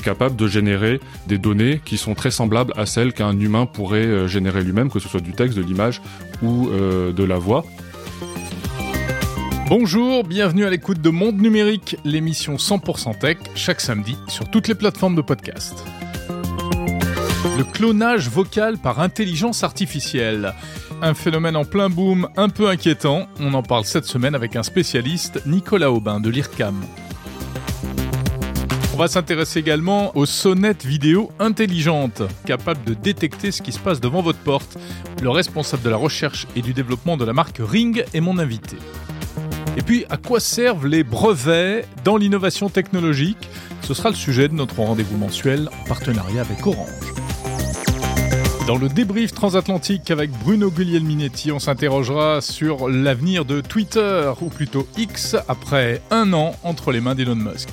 capable de générer des données qui sont très semblables à celles qu'un humain pourrait euh, générer lui-même, que ce soit du texte, de l'image ou euh, de la voix. Bonjour, bienvenue à l'écoute de Monde Numérique, l'émission 100% tech, chaque samedi sur toutes les plateformes de podcast. Le clonage vocal par intelligence artificielle. Un phénomène en plein boom, un peu inquiétant. On en parle cette semaine avec un spécialiste, Nicolas Aubin de l'IRCAM. On va s'intéresser également aux sonnettes vidéo intelligentes, capables de détecter ce qui se passe devant votre porte. Le responsable de la recherche et du développement de la marque Ring est mon invité. Et puis, à quoi servent les brevets dans l'innovation technologique? Ce sera le sujet de notre rendez-vous mensuel en partenariat avec Orange. Dans le débrief transatlantique avec Bruno Guglielminetti, on s'interrogera sur l'avenir de Twitter, ou plutôt X, après un an entre les mains d'Elon Musk.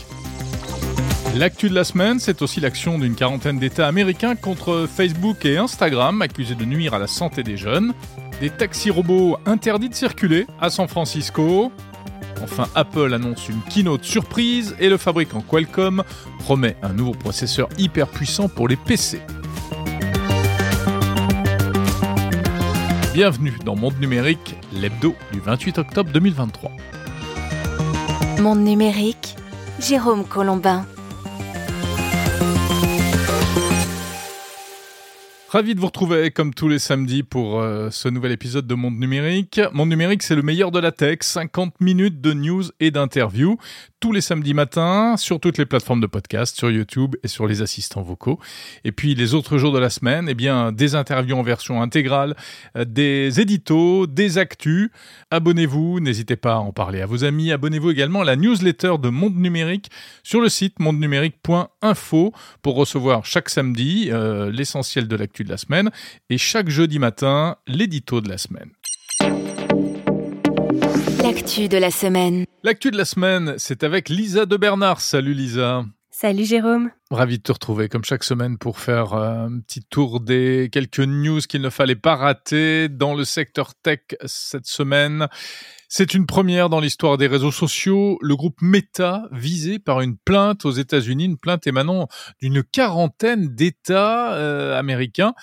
L'actu de la semaine, c'est aussi l'action d'une quarantaine d'États américains contre Facebook et Instagram, accusés de nuire à la santé des jeunes. Des taxis robots interdits de circuler à San Francisco. Enfin, Apple annonce une keynote surprise et le fabricant Qualcomm promet un nouveau processeur hyper puissant pour les PC. Bienvenue dans Monde Numérique, l'hebdo du 28 octobre 2023. Monde Numérique, Jérôme Colombin. Ravi de vous retrouver comme tous les samedis pour euh, ce nouvel épisode de Monde Numérique. Monde Numérique, c'est le meilleur de la tech, 50 minutes de news et d'interviews tous les samedis matins sur toutes les plateformes de podcast, sur YouTube et sur les assistants vocaux. Et puis les autres jours de la semaine, eh bien des interviews en version intégrale, euh, des éditos, des actus. Abonnez-vous, n'hésitez pas à en parler à vos amis. Abonnez-vous également à la newsletter de Monde Numérique sur le site mondenumérique.info pour recevoir chaque samedi euh, l'essentiel de l'actu de la semaine et chaque jeudi matin l'édito de la semaine. L'actu de la semaine. L'actu de la semaine, c'est avec Lisa de Bernard. Salut Lisa. Salut Jérôme. Ravi de te retrouver comme chaque semaine pour faire euh, un petit tour des quelques news qu'il ne fallait pas rater dans le secteur tech cette semaine. C'est une première dans l'histoire des réseaux sociaux. Le groupe Meta visé par une plainte aux États-Unis, une plainte émanant d'une quarantaine d'États euh, américains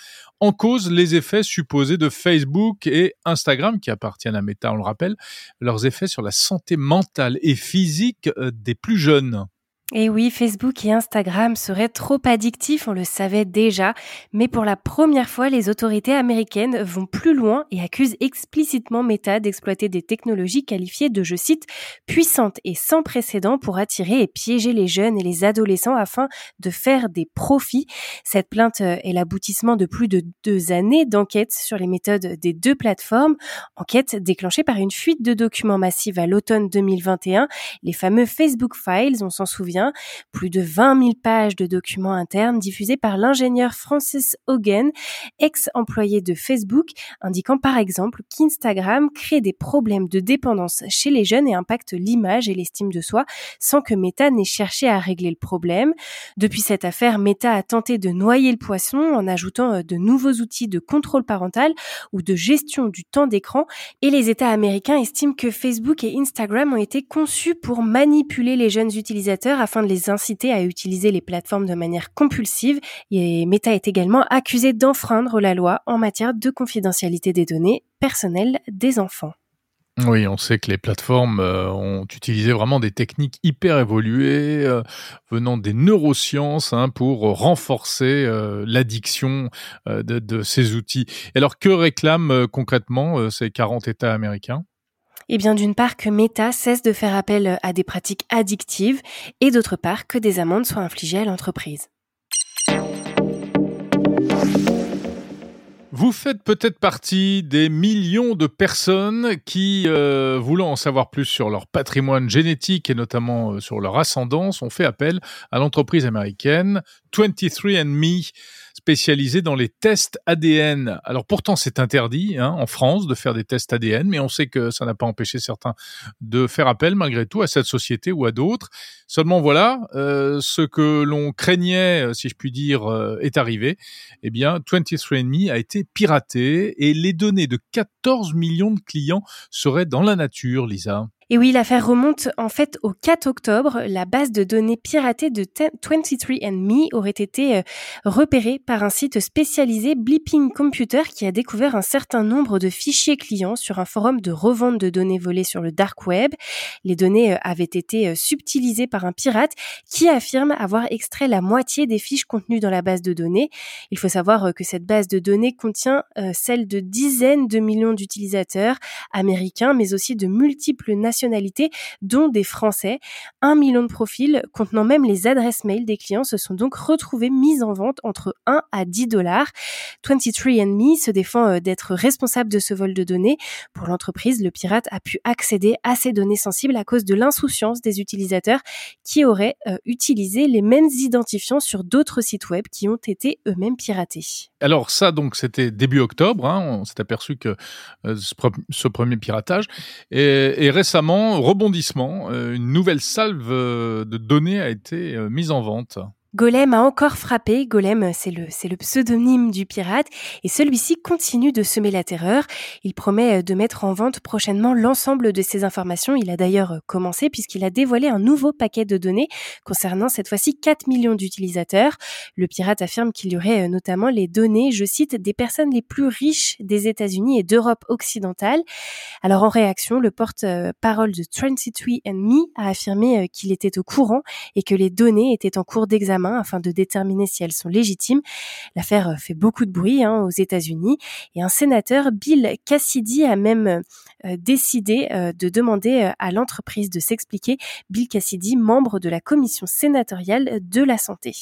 en cause les effets supposés de Facebook et Instagram, qui appartiennent à Meta, on le rappelle, leurs effets sur la santé mentale et physique euh, des plus jeunes. Et oui, Facebook et Instagram seraient trop addictifs, on le savait déjà, mais pour la première fois, les autorités américaines vont plus loin et accusent explicitement Meta d'exploiter des technologies qualifiées de, je cite, puissantes et sans précédent pour attirer et piéger les jeunes et les adolescents afin de faire des profits. Cette plainte est l'aboutissement de plus de deux années d'enquête sur les méthodes des deux plateformes, enquête déclenchée par une fuite de documents massive à l'automne 2021, les fameux Facebook Files, on s'en souvient plus de 20 000 pages de documents internes diffusés par l'ingénieur Francis Hogan, ex-employé de Facebook, indiquant par exemple qu'Instagram crée des problèmes de dépendance chez les jeunes et impacte l'image et l'estime de soi sans que Meta n'ait cherché à régler le problème. Depuis cette affaire, Meta a tenté de noyer le poisson en ajoutant euh, de nouveaux outils de contrôle parental ou de gestion du temps d'écran et les États américains estiment que Facebook et Instagram ont été conçus pour manipuler les jeunes utilisateurs afin de les inciter à utiliser les plateformes de manière compulsive. Et Meta est également accusé d'enfreindre la loi en matière de confidentialité des données personnelles des enfants. Oui, on sait que les plateformes euh, ont utilisé vraiment des techniques hyper évoluées euh, venant des neurosciences hein, pour renforcer euh, l'addiction de, ces outils. alors, que réclament concrètement ces 40 États américains? Eh bien, d'une part, que Meta cesse de faire appel à des pratiques addictives et d'autre part, que des amendes soient infligées à l'entreprise. Vous faites peut-être partie des millions de personnes qui, euh, voulant en savoir plus sur leur patrimoine génétique et notamment euh, sur leur ascendance, ont fait appel à l'entreprise américaine 23andMe spécialisé dans les tests ADN. Alors pourtant c'est interdit hein, en France de faire des tests ADN, mais on sait que ça n'a pas empêché certains de faire appel malgré tout à cette société ou à d'autres. Seulement voilà, euh, ce que l'on craignait, euh, si je puis dire, euh, est arrivé. Eh bien, 23andMe a été piraté et les données de 14 millions de clients seraient dans la nature, Lisa. Et oui, l'affaire remonte en fait au 4 octobre. La base de données piratée de 23andMe aurait été euh, repérée par un site spécialisé Blipping Computer qui a découvert un certain nombre de fichiers clients sur un forum de revente de données volées sur le dark web. Les données euh, avaient été euh, subtilisées par un pirate qui affirme avoir extrait la moitié des fiches contenues dans la base de données. Il faut savoir que cette base de données contient celle de dizaines de millions d'utilisateurs américains, mais aussi de multiples nationalités dont des Français. Un million de profils contenant même les adresses mail des clients se sont donc retrouvés mis en vente entre 1 à 10 dollars. 23andMe se défend euh, d'être responsable de ce vol de données. Pour l'entreprise, le pirate a pu accéder à ces données sensibles à cause de l'insouciance des utilisateurs qui auraient euh, utilisé les mêmes identifiants sur d'autres sites web qui ont été eux-mêmes piratés. Alors ça, donc, c'était début octobre. Hein, on s'est aperçu que euh, ce, premier piratage et récemment rebondissement, euh, une nouvelle salve euh, de données a été euh, mise en vente. Golem a encore frappé. Golem, c'est le, c'est le pseudonyme du pirate. Et celui-ci continue de semer la terreur. Il promet de mettre en vente prochainement l'ensemble de ces informations. Il a d'ailleurs commencé puisqu'il a dévoilé un nouveau paquet de données concernant cette fois-ci 4 millions d'utilisateurs. Le pirate affirme qu'il y aurait notamment les données, je cite, des personnes les plus riches des États-Unis et d'Europe occidentale. Alors en réaction, le porte-parole de 23andMe a affirmé qu'il était au courant et que les données étaient en cours d'examen afin de déterminer si elles sont légitimes. L'affaire euh, fait beaucoup de bruit hein, aux États-Unis et un sénateur, Bill Cassidy, a même euh, décidé euh, de demander à l'entreprise de s'expliquer. Bill Cassidy, membre de la commission sénatoriale de la santé.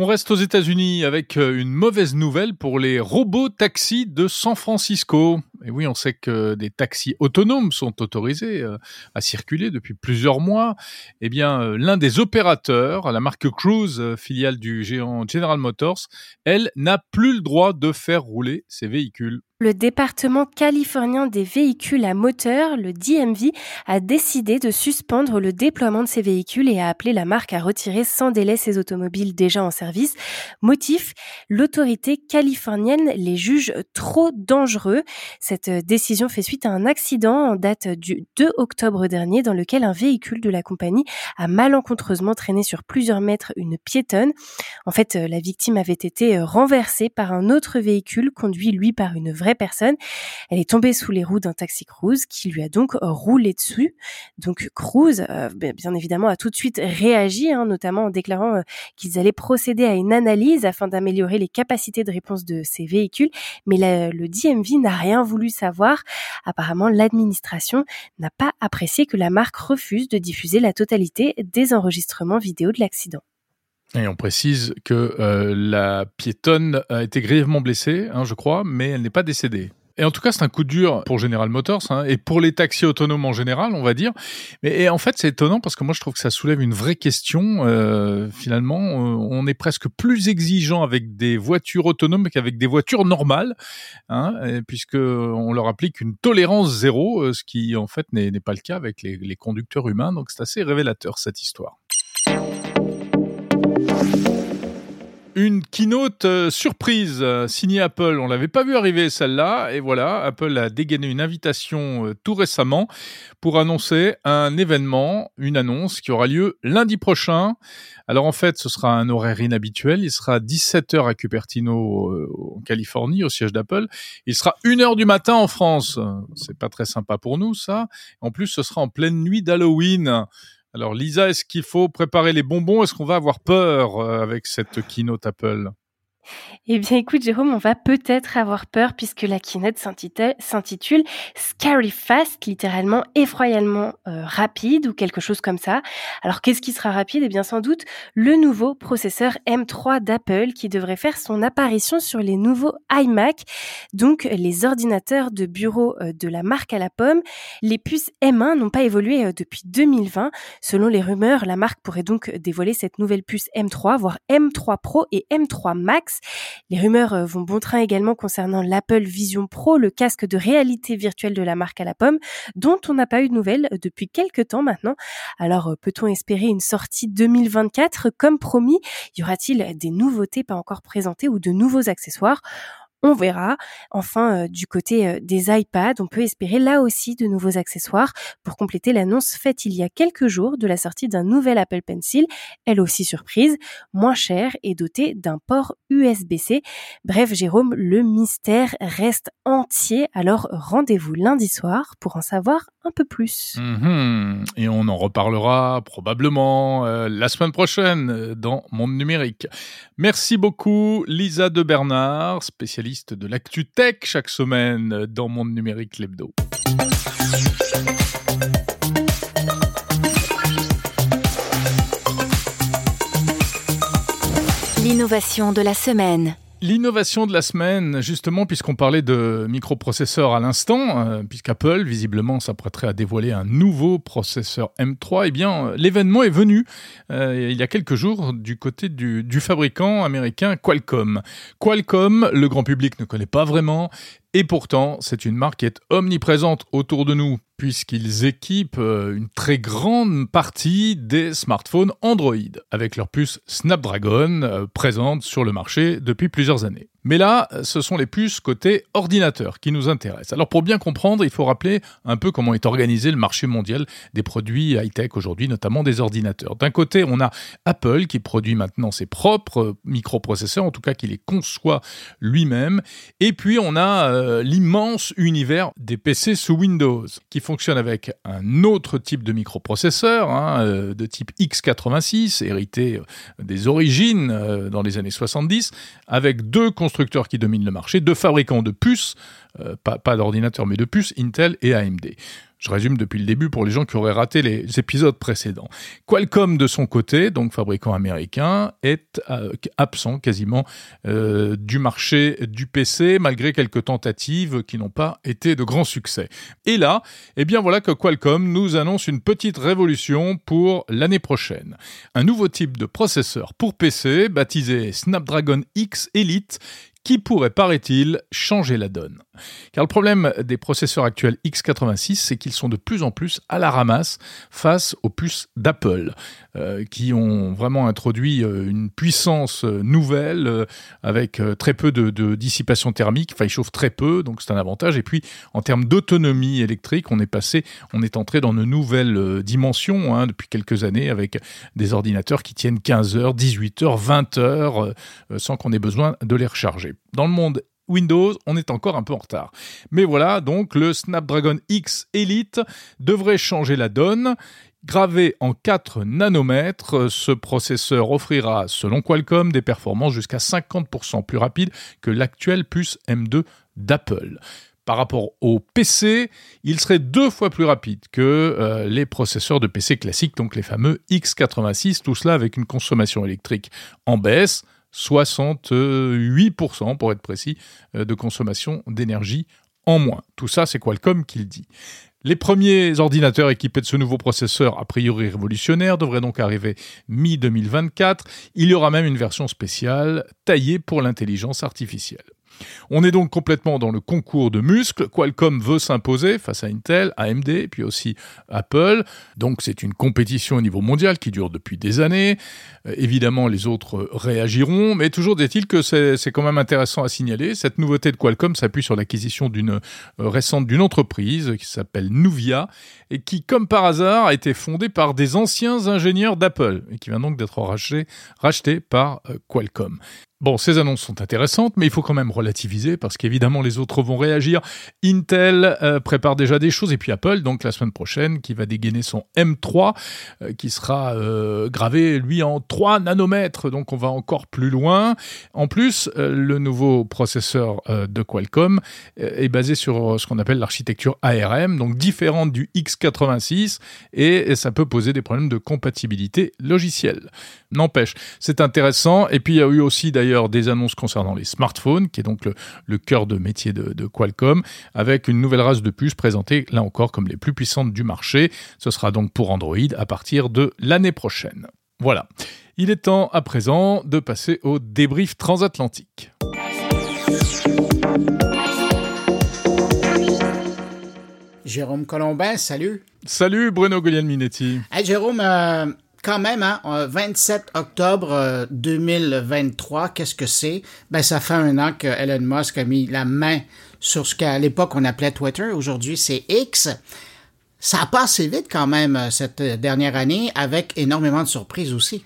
On reste aux États-Unis avec une mauvaise nouvelle pour les robots taxis de San Francisco. Et oui, on sait que des taxis autonomes sont autorisés euh, à circuler depuis plusieurs mois. Eh bien, euh, l'un des opérateurs, la marque Cruise, euh, filiale du géant General Motors, elle n'a plus le droit de faire rouler ses véhicules. Le département californien des véhicules à moteur, le DMV, a décidé de suspendre le déploiement de ces véhicules et a appelé la marque à retirer sans délai ses automobiles déjà en service. Motif, l'autorité californienne les juge trop dangereux. Cette décision fait suite à un accident en date du 2 octobre dernier dans lequel un véhicule de la compagnie a malencontreusement traîné sur plusieurs mètres une piétonne. En fait, la victime avait été renversée par un autre véhicule conduit lui par une vraie personne. Elle est tombée sous les roues d'un taxi cruise qui lui a donc roulé dessus. Donc euh, bien évidemment, a tout de suite réagi, hein, notamment en déclarant euh, qu'ils allaient procéder à une analyse afin d'améliorer les capacités de réponse de ces véhicules. Mais le DMV n'a rien voulu savoir. Apparemment, l'administration n'a pas apprécié que la marque refuse de diffuser la totalité des enregistrements vidéo de l'accident. Et on précise que euh, la piétonne a été grièvement blessée, hein, je crois, mais elle n'est pas décédée. Et en tout cas, c'est un coup dur pour General Motors hein, et pour les taxis autonomes en général, on va dire. Mais et en fait, c'est étonnant parce que moi, je trouve que ça soulève une vraie question. Euh, finalement, euh, on est presque plus exigeant avec des voitures autonomes qu'avec des voitures normales, hein, puisque on leur applique une tolérance zéro, euh, ce qui en fait n'est pas le cas avec les, les conducteurs humains. Donc, c'est assez révélateur cette histoire. Une keynote euh, surprise euh, signée Apple. On l'avait pas vu arriver celle-là. Et voilà, Apple a dégainé une invitation euh, tout récemment pour annoncer un événement, une annonce qui aura lieu lundi prochain. Alors en fait, ce sera un horaire inhabituel. Il sera 17h à Cupertino, en Californie, au siège d'Apple. Il sera 1h du matin en France. C'est pas très sympa pour nous, ça. En plus, ce sera en pleine nuit d'Halloween. Alors Lisa, est-ce qu'il faut préparer les bonbons? Est-ce qu'on va avoir peur euh, avec cette keynote Apple? Eh bien, écoute, Jérôme, on va peut-être avoir peur puisque la keynote s'intitule Scary Fast, littéralement effroyablement euh, rapide ou quelque chose comme ça. Alors, qu'est-ce qui sera rapide? Eh bien, sans doute le nouveau processeur M3 d'Apple qui devrait faire son apparition sur les nouveaux iMac, donc les ordinateurs de bureau euh, de la marque à la pomme. Les puces M1 n'ont pas évolué euh, depuis 2020. Selon les rumeurs, la marque pourrait donc dévoiler cette nouvelle puce M3, voire M3 Pro et M3 Max les rumeurs euh, vont bon train également concernant l'Apple Vision Pro, le casque de réalité virtuelle de la marque à la pomme, dont on n'a pas eu de nouvelles euh, depuis quelques temps maintenant. Alors euh, peut-on espérer une sortie 2024 comme promis Y aura-t-il des nouveautés pas encore présentées ou de nouveaux accessoires? On verra. Enfin, euh, du côté euh, des iPads, on peut espérer là aussi de nouveaux accessoires pour compléter l'annonce faite il y a quelques jours de la sortie d'un nouvel Apple Pencil, elle aussi surprise, moins cher et doté d'un port USB-C. Bref, Jérôme, le mystère reste entier, alors rendez-vous lundi soir pour en savoir un peu plus. Mhm. Et on en reparlera probablement euh, la semaine prochaine dans Monde Numérique. Merci beaucoup Lisa de Bernard, spécialiste de l'actu tech chaque semaine dans Monde Numérique l'hebdo. L'innovation de la semaine. L'innovation de la semaine, justement, puisqu'on parlait de microprocesseurs à l'instant, euh, puisqu'Apple, visiblement, s'apprêterait à dévoiler un nouveau processeur M3, eh bien, l'événement est venu euh, il y a quelques jours du côté du, du fabricant américain Qualcomm. Qualcomm, le grand public ne connaît pas vraiment, et pourtant, c'est une marque qui est omniprésente autour de nous, puisqu'ils équipent euh, une très grande partie des smartphones Android, avec leur puce Snapdragon euh, présente sur le marché depuis plusieurs années. Mais là, ce sont les puces côté ordinateur qui nous intéressent. Alors pour bien comprendre, il faut rappeler un peu comment est organisé le marché mondial des produits high-tech aujourd'hui, notamment des ordinateurs. D'un côté, on a Apple qui produit maintenant ses propres microprocesseurs, en tout cas qui les conçoit lui-même. Et puis on a euh, l'immense univers des PC sous Windows fonctionne avec un autre type de microprocesseur, hein, euh, de type x86, hérité euh, des origines dans les années 70, avec deux constructeurs qui dominent le marché, deux fabricants de puces, euh, pas, d'ordinateurs mais de puces, Intel et AMD. Je résume depuis le début pour les gens qui auraient raté les épisodes précédents. Qualcomm, de son côté, donc fabricant américain, est euh, absent quasiment euh, du marché du PC, malgré quelques tentatives qui n'ont pas été de grands succès. Et là, eh bien voilà que Qualcomm nous annonce une petite révolution pour l'année prochaine. Un nouveau type de processeur pour PC, baptisé Snapdragon X Elite, qui pourrait, paraît-il, changer la donne. Car le problème des processeurs actuels x86, c'est qu'ils sont de plus en plus à la ramasse face aux puces d'Apple, euh, qui ont vraiment introduit euh, une puissance euh, nouvelle avec très peu de, dissipation thermique, enfin ils chauffent très peu, donc c'est un avantage. Et puis en termes d'autonomie électrique, on est passé, on est entré dans de nouvelles dimensions hein, depuis quelques années avec des ordinateurs qui tiennent 15 heures, 18 heures, 20 heures sans qu'on ait besoin de les recharger dans le monde Windows, on est encore un peu en retard. Mais voilà, donc le Snapdragon X Elite devrait changer la donne. Gravé en 4 nanomètres, ce processeur offrira, selon Qualcomm, des performances jusqu'à 50% plus rapides que l'actuelle puce M2 d'Apple. Par rapport au PC, il serait deux fois plus rapide que euh, les processeurs de PC classiques, donc les fameux x86, tout cela avec une consommation électrique en baisse, 68% pour être précis euh, de consommation d'énergie en moins. Tout ça, c'est Qualcomm qui le dit. Les premiers ordinateurs équipés de ce nouveau processeur, a priori révolutionnaire, devraient donc arriver mi-2024. Il y aura même une version spéciale taillée pour l'intelligence artificielle. On est donc complètement dans le concours de muscles. Qualcomm veut s'imposer face à Intel, AMD, puis aussi Apple. Donc c'est une compétition au niveau mondial qui dure depuis des années. Euh, évidemment, les autres réagiront, mais toujours est-il que c'est quand même intéressant à signaler. Cette nouveauté de Qualcomm s'appuie sur l'acquisition d'une euh, récente d'une entreprise qui s'appelle Nuvia et qui, comme par hasard, a été fondée par des anciens ingénieurs d'Apple et qui vient donc d'être racheté, racheté par euh, Qualcomm. Bon, ces annonces sont intéressantes, mais il faut quand même relativiser parce qu'évidemment les autres vont réagir. Intel euh, prépare déjà des choses et puis Apple, donc la semaine prochaine, qui va dégainer son M3, euh, qui sera euh, gravé lui en 3 nanomètres, donc on va encore plus loin. En plus, le nouveau processeur de Qualcomm est basé sur ce qu'on appelle l'architecture ARM, donc différente du x86, et ça peut poser des problèmes de compatibilité logicielle. N'empêche, c'est intéressant. Et puis il y a eu aussi d'ailleurs des annonces concernant les smartphones, qui est donc le, cœur de métier de, Qualcomm, avec une nouvelle race de puces présentée là encore comme les plus puissantes du marché. Ce sera donc pour Android à partir de l'année prochaine. Voilà. Il est temps à présent de passer au débrief transatlantique. Jérôme Colombin, salut. Salut Bruno Guglielminetti. Hey Jérôme, euh, quand même, hein, 27 octobre 2023, qu'est-ce que c'est? Ben, ça fait un an que Elon Musk a mis la main sur ce qu'à l'époque on appelait Twitter. Aujourd'hui, c'est X. Ça a passé vite quand même cette dernière année avec énormément de surprises aussi.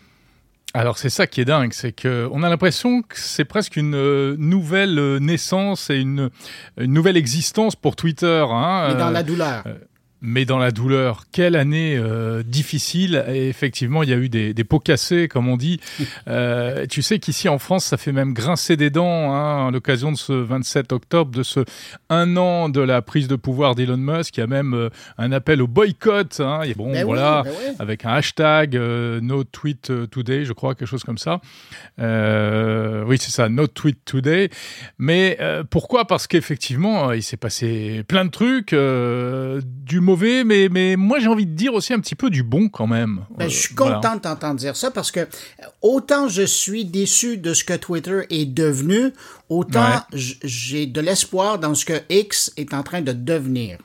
Alors c'est ça qui est dingue, c'est que on a l'impression que c'est presque une euh, nouvelle euh, naissance et une, une nouvelle existence pour Twitter. Hein, Mais dans la douleur. Euh, mais dans la douleur. Quelle année euh, difficile. Et effectivement, il y a eu des, des pots cassés, comme on dit. Euh, tu sais qu'ici en France, ça fait même grincer des dents hein, à l'occasion de ce 27 octobre, de ce un an de la prise de pouvoir d'Elon Musk. Il y a même euh, un appel au boycott. Hein, et bon, ben voilà, ben avec un hashtag No Tweet Today, je crois, quelque chose comme ça. Oui, c'est ça, No Tweet Today. Mais pourquoi? Parce qu'effectivement, il s'est passé plein de trucs, du mauvais, mais, mais moi j'ai envie de dire aussi un petit peu du bon quand même. Ben, je suis content de t'entendre dire ça parce que euh, autant je suis déçu de ce que Twitter est devenu, autant j'ai de l'espoir dans ce que X est en train de devenir.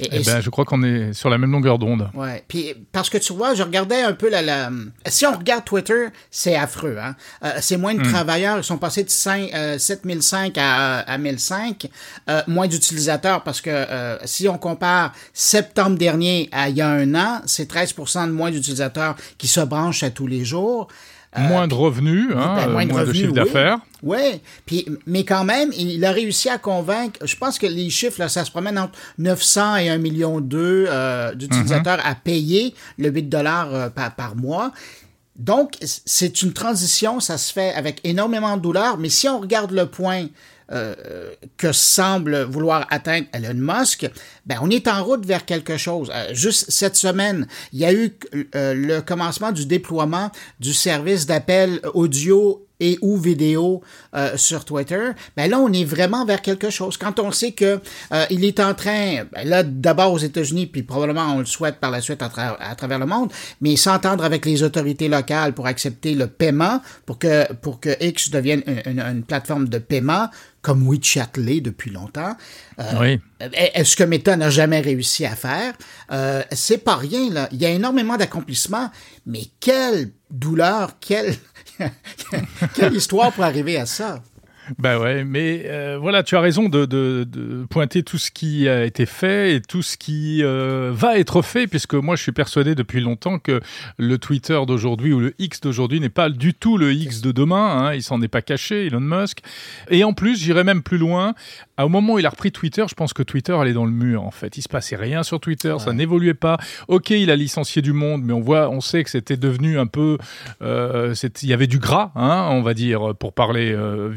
Eh ben, je crois qu'on est sur la même longueur d'onde. Ouais. Puis parce que tu vois, je regardais un peu la, la... si on regarde Twitter, c'est affreux. Hein? Euh, c'est moins de hmm. travailleurs, ils sont passés de 5, euh, 7005 à, à 1005. Euh, moins d'utilisateurs parce que euh, si on compare septembre dernier à il y a un an, c'est 13% de moins d'utilisateurs qui se branchent à tous les jours. Euh, moins de revenus, hein, ben, moins, de, revenus, chiffre d'affaires. Oui, puis mais quand même, il a réussi à convaincre. Je pense que les chiffres, là, ça se promène entre 900 et 1 million euh, d'utilisateurs mhm. à payer le 8 dollars euh, par, par mois. Donc, c'est une transition, ça se fait avec énormément de douleur, mais si on regarde le point euh, que semble vouloir atteindre Elon Musk, ben on est en route vers quelque chose. Euh, juste cette semaine, il y a eu euh, le commencement du déploiement du service d'appel audio et ou vidéo euh, sur Twitter, ben là on est vraiment vers quelque chose. Quand on sait que euh, il est en train, ben là d'abord aux États-Unis, puis probablement on le souhaite par la suite à, à travers le monde, mais s'entendre avec les autorités locales pour accepter le paiement, pour que pour que X devienne une, une, plateforme de paiement comme WeChat l'est depuis longtemps. Euh, oui. Est-ce que Meta n'a jamais réussi à faire euh, C'est pas rien là. Il y a énormément d'accomplissements, mais quelle douleur, quelle Quelle histoire pour arriver à ça? Ben ouais, mais euh, voilà, tu as raison de, de, de, pointer tout ce qui a été fait et tout ce qui euh, va être fait, puisque moi je suis persuadé depuis longtemps que le Twitter d'aujourd'hui ou le X d'aujourd'hui n'est pas du tout le X de demain. Hein, il s'en est pas caché, Elon Musk. Et en plus, j'irai même plus loin. Au moment où il a repris Twitter, je pense que Twitter allait dans le mur. En fait, il se passait rien sur Twitter, ça n'évoluait pas. Ok, il a licencié du monde, mais on voit, on sait que c'était devenu un peu, euh, il y avait du gras, hein, on va dire, pour parler euh,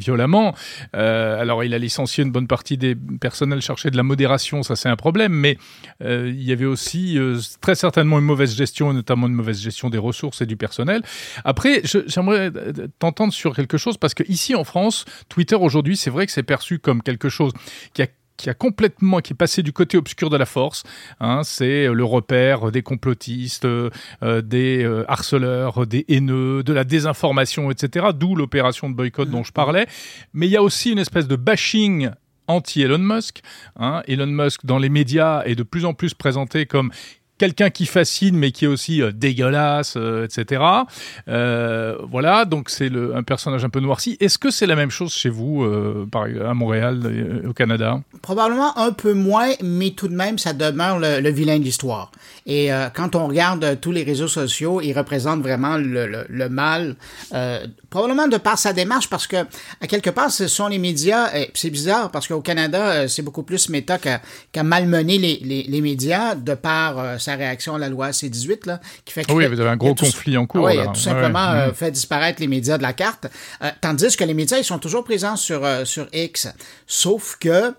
Euh, alors, il a licencié une bonne partie des personnels chercher de la modération, ça c'est un problème, mais euh, il y avait aussi euh, très certainement une mauvaise gestion, notamment une mauvaise gestion des ressources et du personnel. Après, j'aimerais t'entendre sur quelque chose parce que ici en France, Twitter aujourd'hui, c'est vrai que c'est perçu comme quelque chose qui a qui a complètement qui est passé du côté obscur de la force. Hein, c'est le repère des complotistes, euh, des euh, harceleurs, des haineux, de la désinformation, etc. D'où l'opération de boycott dont je parlais. Mais il y a aussi une espèce de bashing anti-Elon Musk. Hein. Elon Musk, dans les médias, est de plus en plus présenté comme quelqu'un qui fascine mais qui est aussi euh, dégueulasse, euh, etc. Euh, voilà, donc c'est un personnage un peu noirci. Est-ce que c'est la même chose chez vous, à Montréal, au Canada? Probablement un peu moins, mais tout de même, ça demeure le, vilain de l'histoire. Et quand on regarde tous les réseaux sociaux, il représente vraiment le, mal, probablement de par sa démarche, parce que à quelque part, ce sont les médias. C'est bizarre parce qu'au Canada, c'est beaucoup plus méta qu'à malmener les, les, les, médias de par sa réaction à la loi C-18, là, qui fait que... Oui, il y avait un gros conflit en cours. Oui, il a tout simplement euh, mm. fait disparaître les médias de la carte. Euh, tandis que les médias, ils sont toujours présents sur, euh, sur X. Sauf que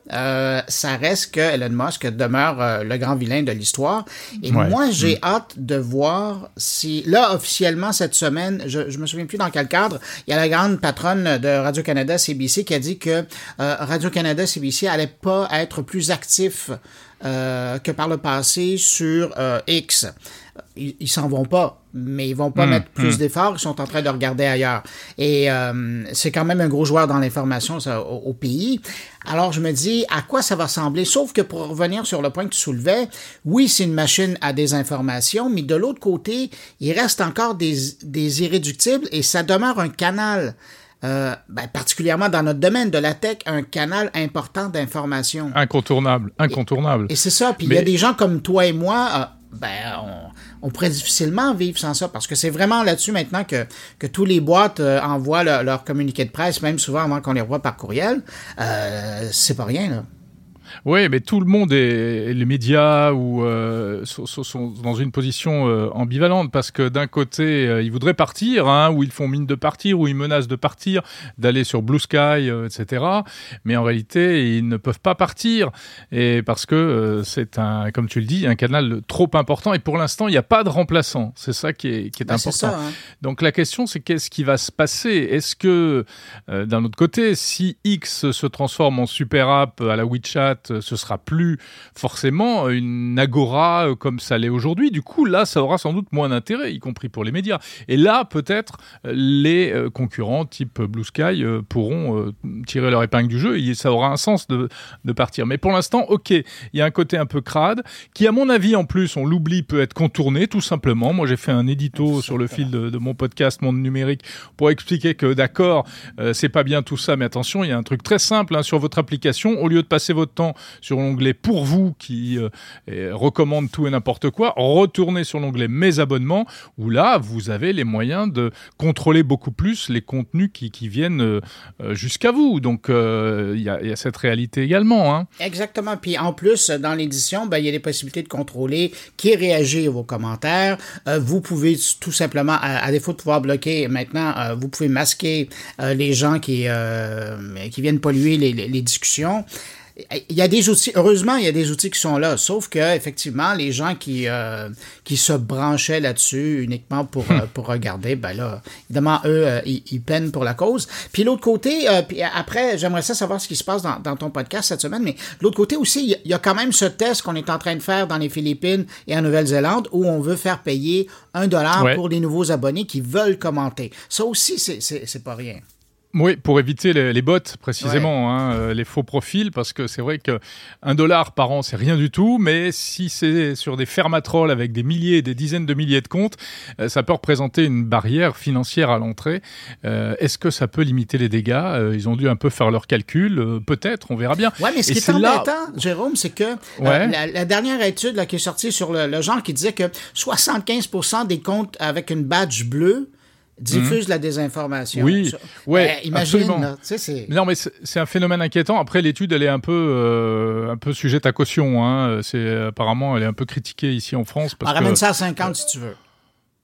ça reste que Elon Musk demeure le grand vilain de l'histoire. Et moi, j'ai mm. hâte de voir si... Là, officiellement, cette semaine, je, je me souviens plus dans quel cadre, il y a la grande patronne de Radio-Canada, CBC, qui a dit que Radio-Canada, CBC allait pas être plus actif euh, que par le passé sur euh, X. ils s'en vont pas mais ils vont pas Hum, mettre plus hum. d'efforts, ils sont en train de regarder ailleurs. Et euh, c'est quand même un gros joueur dans l'information ça, au, au pays. Alors je me dis à quoi ça va ressembler, sauf que pour revenir sur le point que tu soulevais, oui c'est une machine à désinformation, mais de l'autre côté, il reste encore des, des irréductibles et ça demeure un canal. Euh, ben, particulièrement dans notre domaine de la tech, un canal important d'information. Incontournable, incontournable. Et c'est ça. Puis il y a des gens comme toi et moi, euh, ben, on, on pourrait difficilement vivre sans ça parce que c'est vraiment là-dessus maintenant que, que tous les boîtes euh, envoient le- leur communiqué de presse, même souvent avant qu'on les revoie par courriel. Euh, c'est pas rien, là. Oui, mais tout le monde est les médias ou euh, sont, dans une position euh, ambivalente parce que d'un côté euh, ils voudraient partir, hein, ou ils font mine de partir, ou ils menacent de partir, d'aller sur Blue Sky, etc. Mais en réalité ils ne peuvent pas partir et parce que c'est un, comme tu le dis, un canal trop important et pour l'instant il n'y a pas de remplaçant. C'est ça qui est, qui est c'est important. ça. hein. Donc la question, c'est qu'est-ce qui va se passer? Est-ce que, d'un autre côté, si X se transforme en super app à la WeChat, euh, ce sera plus forcément une agora euh, comme ça l'est aujourd'hui. Du coup, là, ça aura sans doute moins d'intérêt, y compris pour les médias. Et là, peut-être, euh, les concurrents type Blue Sky pourront tirer leur épingle du jeu et ça aura un sens de, de partir. Mais pour l'instant, ok, il y a un côté un peu crade qui, à mon avis, en plus, on l'oublie, peut être contourné tout simplement. Moi, j'ai fait un édito sur le fil de, de mon podcast Monde Numérique pour expliquer que, d'accord, euh, c'est pas bien tout ça, mais attention, il y a un truc très simple hein, sur votre application. Au lieu de passer votre temps sur l'onglet Pour vous, qui euh, recommande tout et n'importe quoi, retournez sur l'onglet Mes abonnements, où là, vous avez les moyens de contrôler beaucoup plus les contenus qui, qui viennent euh, euh, jusqu'à vous. Donc, il y, a, cette réalité également. Hein. Exactement. Puis en plus, dans l'édition, ben, il y a des possibilités de contrôler qui réagit à vos commentaires. Vous pouvez tout simplement, à, défaut de pouvoir bloquer maintenant, vous pouvez masquer les gens qui, qui viennent polluer les discussions. Il y a des outils, heureusement, il y a des outils qui sont là, sauf que effectivement, les gens qui euh, qui se branchaient là-dessus uniquement pour euh, pour regarder, ben là, évidemment, eux, euh, ils, ils peinent pour la cause. Puis l'autre côté, euh, puis après, j'aimerais ça savoir ce qui se passe dans, dans ton podcast cette semaine, mais de l'autre côté aussi, il y a- il y, a quand même ce test qu'on est en train de faire dans les Philippines et en Nouvelle-Zélande où on veut faire payer un dollar Ouais. pour les nouveaux abonnés qui veulent commenter. Ça aussi, c'est pas rien. Oui, pour éviter les, les bots précisément, hein, euh, les faux profils, parce que c'est vrai que un dollar par an c'est rien du tout, mais si c'est sur des fermatrolls avec des milliers, des dizaines de milliers de comptes, euh, ça peut représenter une barrière financière à l'entrée. Euh, Est-ce que ça peut limiter les dégâts? Ils ont dû un peu faire leurs calculs, peut-être, on verra bien. Ouais, mais ce Et qui est c'est là- embêtant, Jérôme, c'est que Ouais. la, la dernière étude là, qui est sortie sur le, le genre qui disait que 75% des comptes avec une badge bleue diffusent la désinformation. Oui, Ça- ouais, imagine, absolument. là, tu sais, c'est... Non, mais c'est un phénomène inquiétant. Après, l'étude, elle est un peu, euh, un peu sujette à caution. Hein. C'est apparemment, elle est un peu critiquée ici en France On que ramène ça à 50 si tu veux.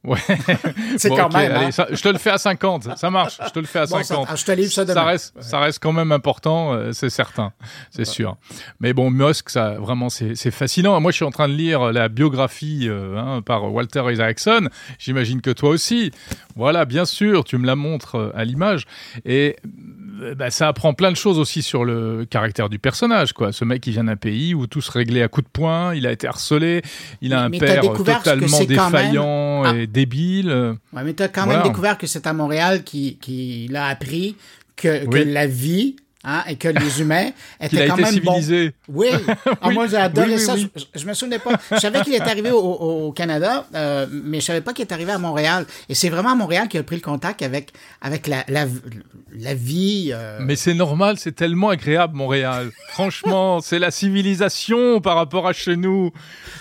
Ouais. C'est Bon, quand ok, même, allez, hein. ça- je te le fais à 50, ça marche. Je te le fais à Bon, ça- 50. ah, je te livre ça demain. Ça reste, ça reste quand même important, euh, c'est certain, c'est sûr. Mais bon, Musk, ça vraiment, c'est fascinant. Moi, je suis en train de lire la biographie euh, hein, par Walter Isaacson. J'imagine que toi aussi. Voilà, bien sûr, tu me la montres euh, à l'image. Et bah, ça apprend plein de choses aussi sur le caractère du personnage. Quoi. Ce mec, il vient d'un pays où tout se réglait à coups de poing. Il a été harcelé. Il a Mais- un père que totalement même- défaillant Ah. et débile. Ouais, mais tu as quand Voilà. même découvert que c'est à Montréal qui, qui l'a appris que, la vie hein, et que les humains étaient a quand été même bons. civilisé. Oui, Ah, Oui. moi j'ai adoré Oui, oui, ça. Je, je me souvenais pas. Je savais qu'il est arrivé au, Canada, euh, mais je savais pas qu'il est arrivé à Montréal. Et c'est vraiment à Montréal qu'il a pris le contact avec avec la la, la vie. euh, Mais c'est normal, c'est tellement agréable Montréal. Franchement, c'est la civilisation par rapport à chez nous.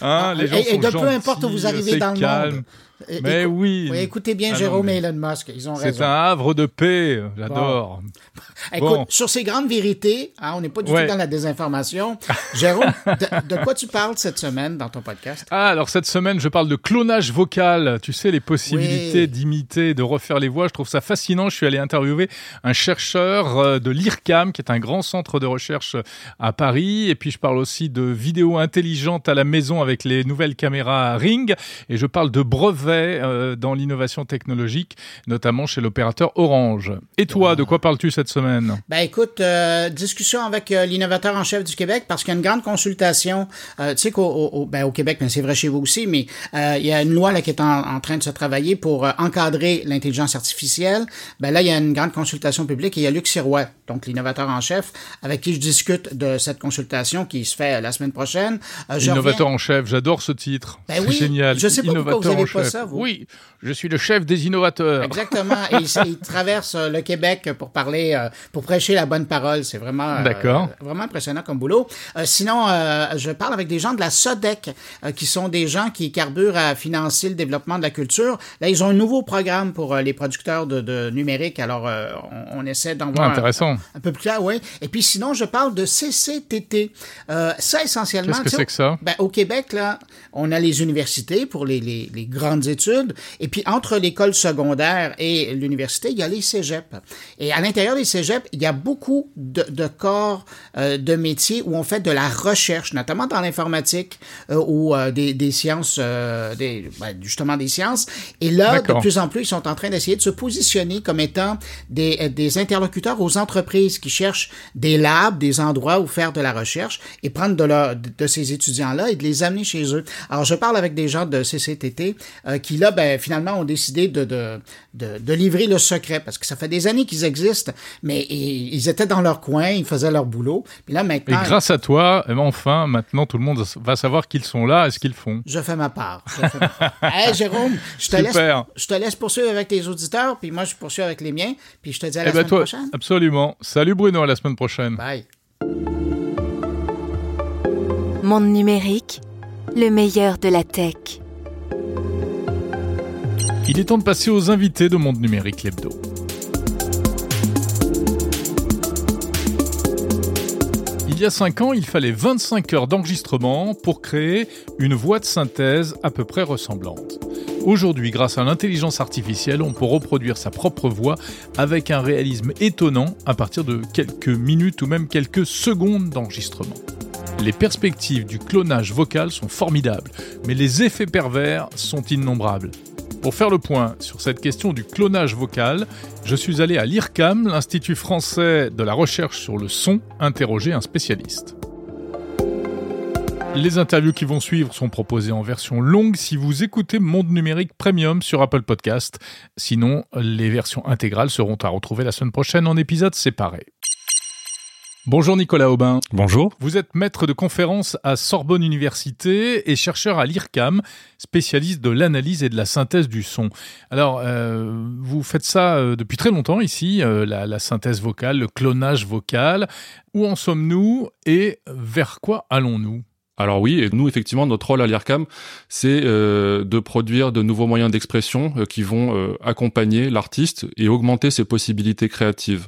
Hein, les gens et, et sont de peu gentils, importe où vous arrivez c'est dans le monde. Et- Mais écou- oui. oui, écoutez bien Ah non, Jérôme mais- et Elon Musk, ils ont C'est raison. un havre de paix, j'adore. Écoute, Bon. sur ces grandes vérités, hein, on n'est pas du Ouais. tout dans la désinformation. Jérôme, de, de quoi tu parles cette semaine dans ton podcast? Ah, alors cette semaine, je parle de clonage vocal. Tu sais, les possibilités Oui. d'imiter, de refaire les voix. Je trouve ça fascinant. Je suis allé interviewer un chercheur euh, de l'IRCAM, qui est un grand centre de recherche à Paris. Et puis, je parle aussi de vidéos intelligentes à la maison avec les nouvelles caméras Ring. Et je parle de brevets brevet euh, dans l'innovation technologique, notamment chez l'opérateur Orange. Et toi, de quoi parles-tu cette semaine Ben écoute, euh, discussion avec euh, l'innovateur en chef du Québec parce qu'il y a une grande consultation. Euh, tu sais qu'au au, ben, au Québec, mais c'est vrai chez vous aussi, mais il y a une loi là qui est en, en train de se travailler pour encadrer l'intelligence artificielle. Ben là, il y a une grande consultation publique et il y a Luc Sirois, donc l'innovateur en chef, avec qui je discute de cette consultation qui se fait la semaine prochaine. Innovateur reviens... en chef, j'adore ce titre. Ben oui, génial. Je sais pas innovateur pourquoi vous avez en pas chef. ça, vous. Oui, je suis le chef des innovateurs. Exactement. Et il, il traverse le Québec pour parler, euh, pour prêcher la bonne parole. C'est vraiment, euh, vraiment impressionnant comme boulot. Euh, sinon, je parle avec des gens de la SODEC, qui sont des gens qui carburent à financer le développement de la culture. Là, ils ont un nouveau programme pour les producteurs de, de numérique. Alors, on, on essaie d'en voir Ah, intéressant. un, un peu plus clair, oui. Et puis, sinon, je parle de CCTT. Ça, essentiellement, Qu'est-ce que c'est que ça? ben, au Québec, là, on a les universités pour les, les, les grandes études. Et puis, entre l'école secondaire et l'université, il y a les cégeps. Et à l'intérieur des cégeps, il y a beaucoup de, de corps euh, de métiers où on fait de la recherche, notamment dans l'informatique euh, ou euh, des, des sciences, des, ben, justement des sciences. Et là, de plus en plus, ils sont en train d'essayer de se positionner comme étant des, des interlocuteurs aux entreprises qui cherchent des labs, des endroits où faire de la recherche et prendre de, leur, de ces étudiants-là et de les amener chez eux. Alors, je parle avec des gens de CCTT qui, là, ben, finalement, ont décidé de, de, de, de livrer le secret parce que ça fait des années qu'ils existent, mais et- ils étaient dans leur coin, ils faisaient leur boulot. Puis là, Et maintenant, grâce à toi, eh ben, enfin, maintenant, tout le monde va savoir qu'ils sont là et ce qu'ils font. je fais ma part. Je fais ma part. hey, Jérôme, je te, laisse, je te laisse poursuivre avec tes auditeurs, puis moi, je poursuis avec les miens, puis je te dis à la Eh ben, semaine toi, prochaine. absolument. Salut Bruno, à la semaine prochaine. Bye. Monde numérique, le meilleur de la tech. Il est temps de passer aux invités de Monde Numérique l'hebdo. Il y a 5 ans, il fallait 25 heures d'enregistrement pour créer une voix de synthèse à peu près ressemblante. Aujourd'hui, grâce à l'intelligence artificielle, on peut reproduire sa propre voix avec un réalisme étonnant à partir de quelques minutes ou même quelques secondes d'enregistrement. Les perspectives du clonage vocal sont formidables, mais les effets pervers sont innombrables. Pour faire le point sur cette question du clonage vocal, je suis allé à l'IRCAM, l'Institut français de la recherche sur le son, interroger un spécialiste. Les interviews qui vont suivre sont proposées en version longue si vous écoutez Monde Numérique Premium sur Apple Podcast. Sinon, les versions intégrales seront à retrouver la semaine prochaine en épisodes séparés. Bonjour Nicolas Aubin. Bonjour. Vous êtes maître de conférence à Sorbonne Université et chercheur à l'IRCAM, spécialiste de l'analyse et de la synthèse du son. Alors, euh, vous faites ça euh, depuis très longtemps ici, euh, la, la synthèse vocale, le clonage vocal. Où en sommes-nous et vers quoi allons-nous? Alors oui, et nous effectivement notre rôle à l'IRCAM, c'est euh, de produire de nouveaux moyens d'expression qui vont accompagner l'artiste et augmenter ses possibilités créatives.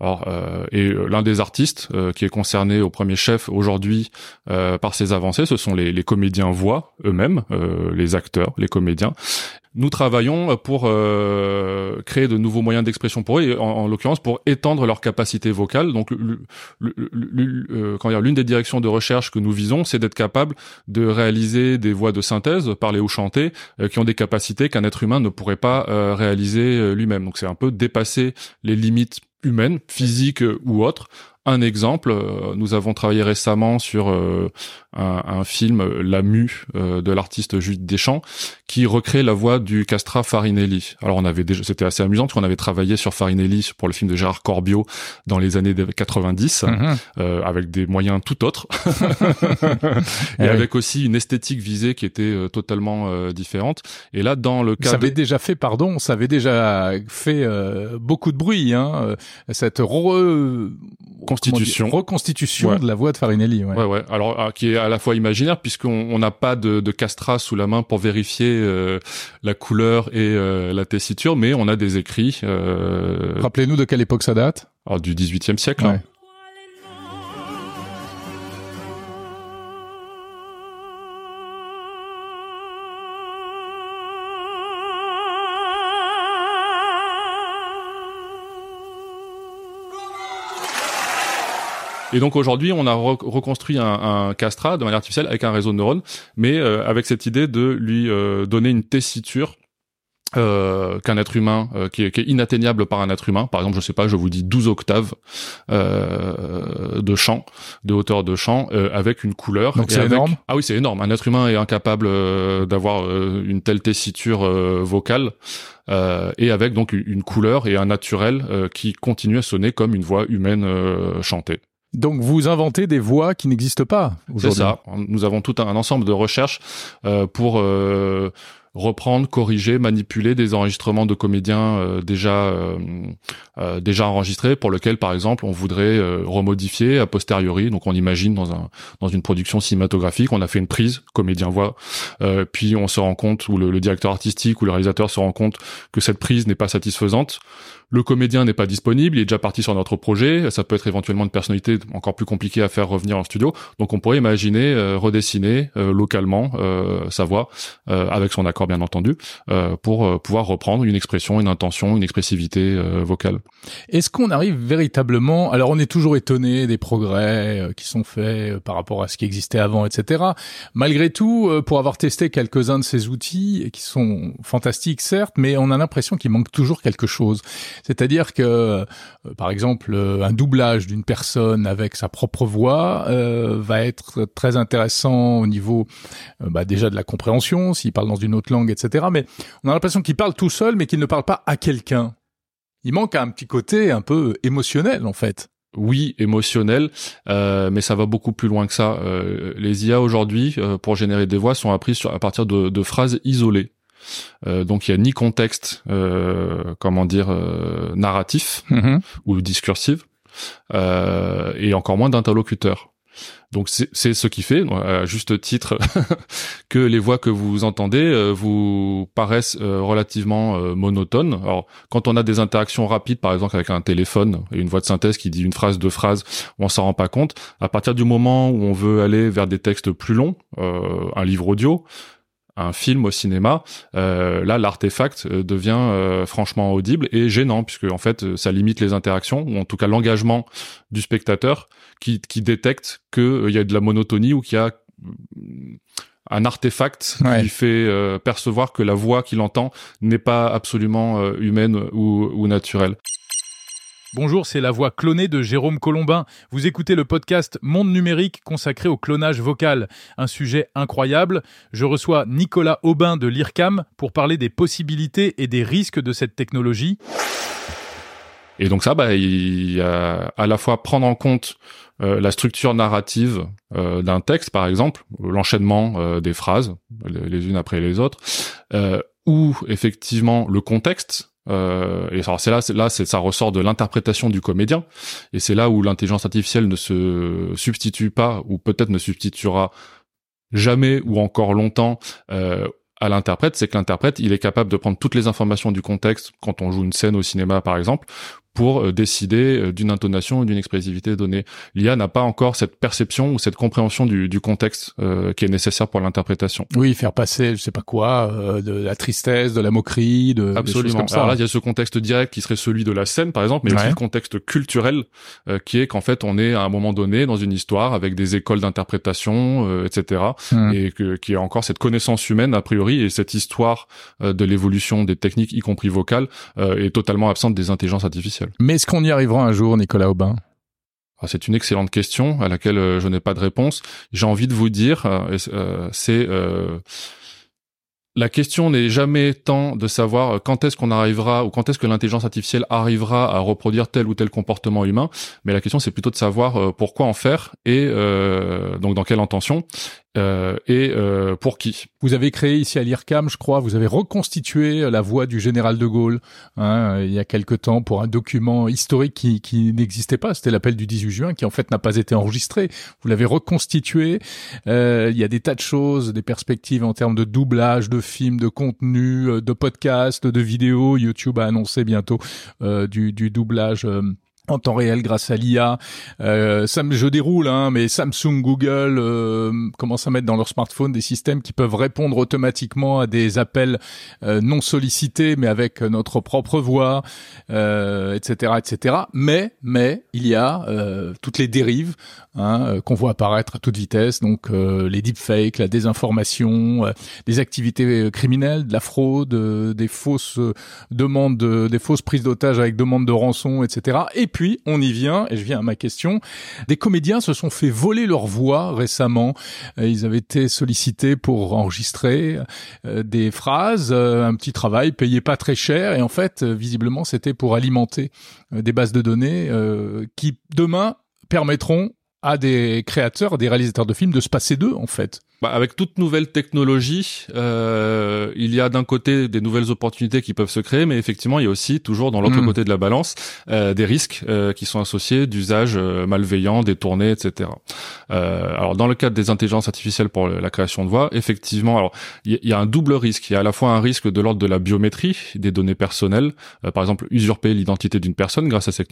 Alors, euh, et euh, l'un des artistes euh, qui est concerné au premier chef aujourd'hui euh, par ces avancées, ce sont les, les comédiens voix eux-mêmes, euh, les acteurs, les comédiens. Nous travaillons pour euh, créer de nouveaux moyens d'expression pour eux, et en, en l'occurrence pour étendre leur capacité vocale. Donc, l'une des directions de recherche que nous visons, c'est d'être capable de réaliser des voix de synthèse, parler ou chanter, qui ont des capacités qu'un être humain ne pourrait pas réaliser lui-même. Donc, c'est un peu dépasser les limites humaines, physiques euh, ou autres. Un exemple, euh, nous avons travaillé récemment sur euh, un, film, euh, La Mue, de l'artiste Judith Deschamps, qui recrée la voix du castrat Farinelli. Alors on avait déjà, c'était assez amusant parce qu'on avait travaillé sur Farinelli pour le film de Gérard Corbiot dans les années 90, Mhm. euh, avec des moyens tout autres, et Eh avec aussi une esthétique visée qui était euh, totalement euh, différente. Et là, dans le Ça cas avait de... déjà fait, pardon, ça avait déjà fait euh, beaucoup de bruit, hein, cette re... Constitution. reconstitution Ouais. de la voix de Farinelli. Ouais. Ouais, ouais. Alors, qui est à la fois imaginaire puisqu'on on n'a pas de, de castrat sous la main pour vérifier euh, la couleur et euh, la tessiture, mais on a des écrits euh, Rappelez-nous de quelle époque ça date? alors, du XVIIIe siècle. Ouais. hein. Et donc aujourd'hui, on a reconstruit un, un, castra de manière artificielle avec un réseau de neurones, mais avec cette idée de lui donner une tessiture euh, qu'un être humain euh, qui, est, qui, est, inatteignable par un être humain. Par exemple, je sais pas, je vous dis 12 octaves euh, de chant, de hauteur de chant, euh, avec une couleur. Donc c'est énorme. Ah oui, c'est énorme. Un être humain est incapable euh, d'avoir une telle tessiture vocale. et avec donc une couleur et un naturel qui continue à sonner comme une voix humaine chantée. Donc vous inventez des voix qui n'existent pas. C'est ça. Nous avons tout un, ensemble de recherches pour reprendre, corriger, manipuler des enregistrements de comédiens euh, déjà euh, euh, déjà enregistrés pour lequel par exemple on voudrait remodifier a posteriori. Donc on imagine dans un dans une production cinématographique, on a fait une prise comédien voix, puis on se rend compte ou le, le directeur artistique ou le réalisateur se rend compte que cette prise n'est pas satisfaisante le comédien n'est pas disponible, il est déjà parti sur notre projet. Ça peut être éventuellement une personnalité encore plus compliquée à faire revenir en studio. Donc on pourrait imaginer euh, redessiner euh, localement euh, sa voix avec son accord bien entendu pour pouvoir reprendre une expression, une intention, une expressivité vocale. Est-ce qu'on arrive véritablement Alors on est toujours étonné des progrès qui sont faits par rapport à ce qui existait avant, etc. Malgré tout, pour avoir testé quelques-uns de ces outils qui sont fantastiques certes, mais on a l'impression qu'il manque toujours quelque chose. C'est-à-dire que, euh, par exemple, euh, un doublage d'une personne avec sa propre voix euh, va être très intéressant au niveau bah, déjà de la compréhension, s'il parle dans une autre langue, etc. Mais on a l'impression qu'il parle tout seul, mais qu'il ne parle pas à quelqu'un. Il manque un petit côté un peu émotionnel, en fait oui, émotionnel, mais ça va beaucoup plus loin que ça. les IA aujourd'hui, pour générer des voix, sont apprises à partir de phrases isolées. Euh, donc il y a ni contexte, euh, comment dire, euh, narratif mm-hmm. ou discursif, et encore moins d'interlocuteur. Donc c'est ce qui fait, à juste titre, que les voix que vous entendez vous paraissent relativement monotones. Alors quand on a des interactions rapides, par exemple avec un téléphone et une voix de synthèse qui dit une phrase, deux phrases, on s'en rend pas compte. À partir du moment où on veut aller vers des textes plus longs, un livre audio, un film au cinéma, euh, là l'artefact euh, devient euh, franchement audible et gênant puisque en fait ça limite les interactions ou en tout cas l'engagement du spectateur qui, qui détecte qu'il y a de la monotonie ou qu'il y a un artefact qui fait percevoir que la voix qu'il entend n'est pas absolument humaine ou, ou naturelle. Bonjour, c'est la voix clonée de Jérôme Colombin. Vous écoutez le podcast Monde numérique consacré au clonage vocal, un sujet incroyable. Je reçois Nicolas Aubin de l'IRCAM pour parler des possibilités et des risques de cette technologie. Et donc ça, bah, il y a à la fois prendre en compte euh, la structure narrative euh, d'un texte, par exemple, l'enchaînement euh, des phrases, les, unes après les autres, ou effectivement le contexte euh, et alors c'est là, là, ça ressort de l'interprétation du comédien, et c'est là où l'intelligence artificielle ne se substitue pas, ou peut-être ne substituera jamais ou encore longtemps euh, à l'interprète, c'est que l'interprète, il est capable de prendre toutes les informations du contexte quand on joue une scène au cinéma, par exemple, pour euh, décider euh, d'une intonation ou d'une expressivité donnée. L'IA n'a pas encore cette perception ou cette compréhension du, du contexte euh, qui est nécessaire pour l'interprétation. Oui, faire passer, je sais pas quoi, de la tristesse, de la moquerie, de absolument. Des comme ça. Alors là, il y a ce contexte direct qui serait celui de la scène, par exemple, mais aussi le contexte culturel qui est qu'en fait, on est à un moment donné dans une histoire avec des écoles d'interprétation, etc., hmm. et que, qui a encore cette connaissance humaine a priori et cette histoire de l'évolution des techniques, y compris vocales, est totalement absente des intelligences artificielles. Mais est-ce qu'on y arrivera un jour, Nicolas Aubin? Ah, c'est une excellente question à laquelle euh, je n'ai pas de réponse. J'ai envie de vous dire, euh, euh, c'est la question n'est jamais tant de savoir quand est-ce qu'on arrivera ou quand est-ce que l'intelligence artificielle arrivera à reproduire tel ou tel comportement humain, mais la question c'est plutôt de savoir pourquoi en faire et donc dans quelle intention euh, et euh, pour qui? Vous avez créé ici à l'IRCAM, je crois, vous avez reconstitué la voix du général de Gaulle hein, il y a quelque temps pour un document historique qui, qui n'existait pas. C'était l'appel du 18 juin qui en fait n'a pas été enregistré. Vous l'avez reconstitué. Euh, il y a des tas de choses, des perspectives en termes de doublage, de films, de contenu, euh, de podcasts, de vidéos. YouTube a annoncé bientôt euh, du, du doublage en temps réel grâce à l'IA. Euh, je déroule, hein, mais Samsung, Google euh, commencent à mettre dans leur smartphone des systèmes qui peuvent répondre automatiquement à des appels euh, non sollicités, mais avec notre propre voix, euh, etc., etc. Mais, mais il y a euh, toutes les dérives hein, qu'on voit apparaître à toute vitesse, donc les deepfakes, la désinformation, des activités criminelles, de la fraude, des fausses demandes, des fausses prises d'otages avec demande de rançon, etc. on y vient, et je viens à ma question, des comédiens se sont fait voler leur voix récemment. Euh, ils avaient été sollicités pour enregistrer euh, des phrases, euh, un petit travail payé pas très cher, et en fait, visiblement, c'était pour alimenter des bases de données qui, demain, permettront à des créateurs, des réalisateurs de films de se passer d'eux, en fait. Bah, avec toute nouvelle technologie, euh, il y a d'un côté des nouvelles opportunités qui peuvent se créer, mais effectivement, il y a aussi toujours dans l'autre hmm. côté de la balance euh, des risques euh, qui sont associés d'usages euh, malveillants, détournés, etc. Euh, alors, dans le cadre des intelligences artificielles pour la création de voix, effectivement, alors il y, a un double risque. Il y a à la fois un risque de l'ordre de la biométrie des données personnelles, euh, par exemple usurper l'identité d'une personne grâce à cette,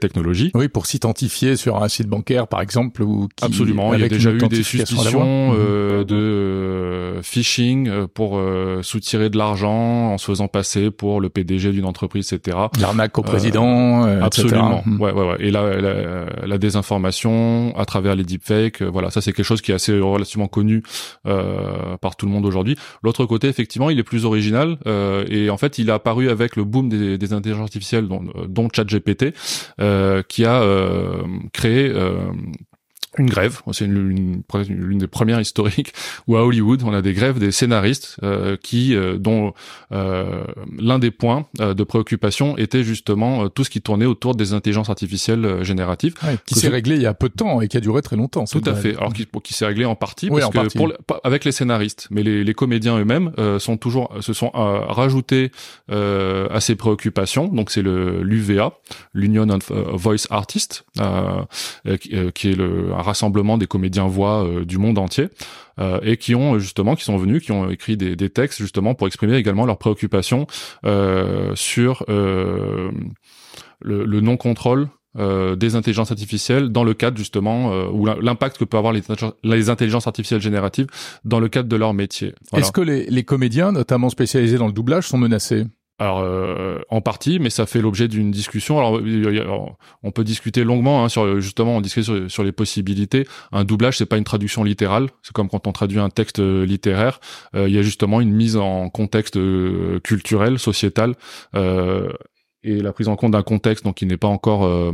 technologie. Oui, pour s'identifier sur un site bancaire, par exemple, ou qui, absolument. Il y a déjà eu des suspicions. Hmm de euh, phishing euh, pour euh, soutirer de l'argent en se faisant passer pour le PDG d'une entreprise, etc. L'arnaque au président, absolument. Hmm. Ouais, ouais, ouais. Et la, la, désinformation à travers les deepfakes, voilà, ça c'est quelque chose qui est assez relativement connu par tout le monde aujourd'hui. L'autre côté, effectivement, il est plus original et en fait, il a apparu avec le boom des, des intelligences artificielles, dont, dont ChatGPT, qui a créé une grève, c'est l'une une, des premières historiques où à Hollywood on a des grèves des scénaristes euh, qui euh, dont euh, l'un des points de préoccupation était justement tout ce qui tournait autour des intelligences artificielles génératives, qui s'est réglé il y a peu de temps et qui a duré très longtemps. Tout à fait. Alors qui, qui s'est réglé en partie parce que Pour, avec les scénaristes, mais les, les comédiens eux-mêmes sont toujours se sont rajoutés à ces préoccupations. Donc c'est le l'UVA, l'Union of Voice Artists, qui, qui est le un rassemblement des comédiens voix euh, du monde entier euh, et qui ont justement qui sont venus qui ont écrit des, textes justement pour exprimer également leurs préoccupations euh, sur le, le non-contrôle des intelligences artificielles dans le cadre justement ou l'impact que peut avoir les, intelligences artificielles génératives dans le cadre de leur métier. Est-ce que les, comédiens, notamment spécialisés dans le doublage, sont menacés? Alors euh, en partie, mais ça fait l'objet d'une discussion. Alors, on peut discuter longuement hein, sur justement on discute sur, les possibilités. Un doublage, c'est pas une traduction littérale. C'est comme quand on traduit un texte euh, littéraire. Euh, il y a justement une mise en contexte culturel, sociétal, et la prise en compte d'un contexte donc qui n'est pas encore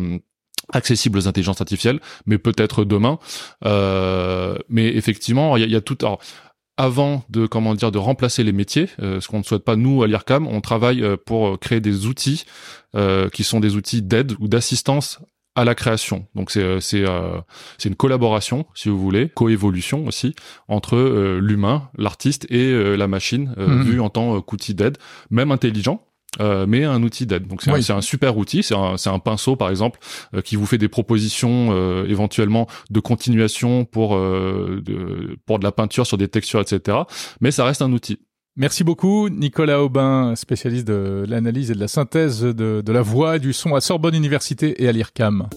accessible aux intelligences artificielles, mais peut-être demain. mais effectivement, il y a, y a, tout. Alors, avant de comment dire de remplacer les métiers, euh, ce qu'on ne souhaite pas nous à l'IRCAM, on travaille euh, pour euh, créer des outils qui sont des outils d'aide ou d'assistance à la création. Donc c'est c'est c'est une collaboration, si vous voulez, coévolution aussi entre l'humain, l'artiste et la machine, mmh. vue en tant qu'outil d'aide, même intelligent. Euh, mais un outil d'aide. Donc c'est un, super outil, c'est un, un, pinceau par exemple euh, qui vous fait des propositions euh, éventuellement de continuation pour de, pour de la peinture sur des textures, etc. Mais ça reste un outil. Merci beaucoup, Nicolas Aubin, spécialiste de l'analyse et de la synthèse de, de la voix et du son à Sorbonne Université et à l'IRCAM.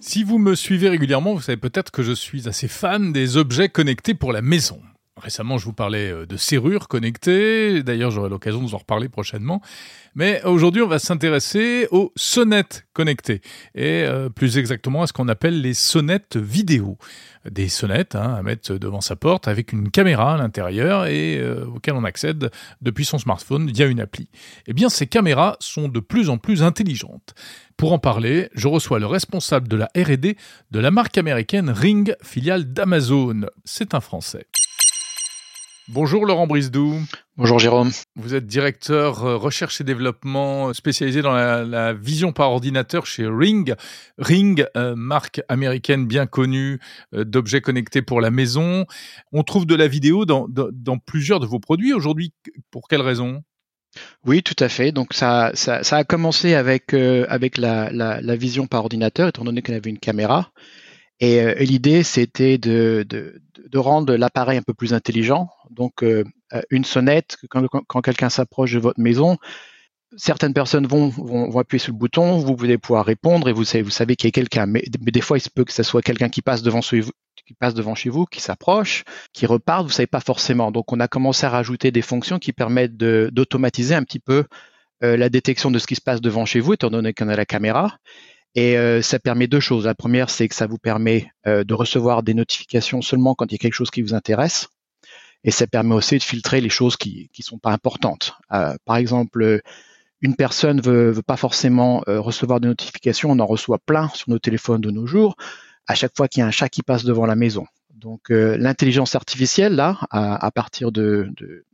Si vous me suivez régulièrement, vous savez peut-être que je suis assez fan des objets connectés pour la maison. Récemment, je vous parlais euh, de serrures connectées. D'ailleurs, j'aurai l'occasion de vous en reparler prochainement. Mais aujourd'hui, on va s'intéresser aux sonnettes connectées. Et euh, plus exactement à ce qu'on appelle les sonnettes vidéo. Des sonnettes hein, à mettre devant sa porte avec une caméra à l'intérieur et euh, auquel on accède depuis son smartphone via une appli. Eh bien, ces caméras sont de plus en plus intelligentes. Pour en parler, je reçois le responsable de la R&D de la marque américaine Ring, filiale d'Amazon. C'est un Français. Bonjour Laurent Brisdou. Bonjour Jérôme. Vous êtes directeur euh, recherche et développement spécialisé dans la, vision par ordinateur chez Ring. Ring, euh, marque américaine bien connue euh, d'objets connectés pour la maison. On trouve de la vidéo dans, plusieurs de vos produits aujourd'hui. Pour quelles raisons? Oui, tout à fait. Donc ça, ça, a commencé avec, avec la, la, vision par ordinateur, étant donné qu'on avait une caméra. Et, l'idée, c'était de, rendre l'appareil un peu plus intelligent. Donc, une sonnette, quand, quelqu'un s'approche de votre maison, certaines personnes vont, appuyer sur le bouton, vous allez pouvoir répondre et vous savez, qu'il y a quelqu'un. Mais, des fois, il se peut que ce soit quelqu'un qui passe devant chez vous, qui passe devant chez vous, qui s'approche, qui repart, vous savez pas forcément. Donc, on a commencé à rajouter des fonctions qui permettent d'automatiser un petit peu euh, la détection de ce qui se passe devant chez vous, étant donné qu'on a la caméra. Et euh, ça permet deux choses. La première, c'est que ça vous permet euh, de recevoir des notifications seulement quand il y a quelque chose qui vous intéresse. Et ça permet aussi de filtrer les choses qui ne sont pas importantes. par exemple, une personne veut, veut pas forcément euh, recevoir des notifications, on en reçoit plein sur nos téléphones de nos jours, à chaque fois qu'il y a un chat qui passe devant la maison. Donc euh, l'intelligence artificielle, là, à, partir de, de,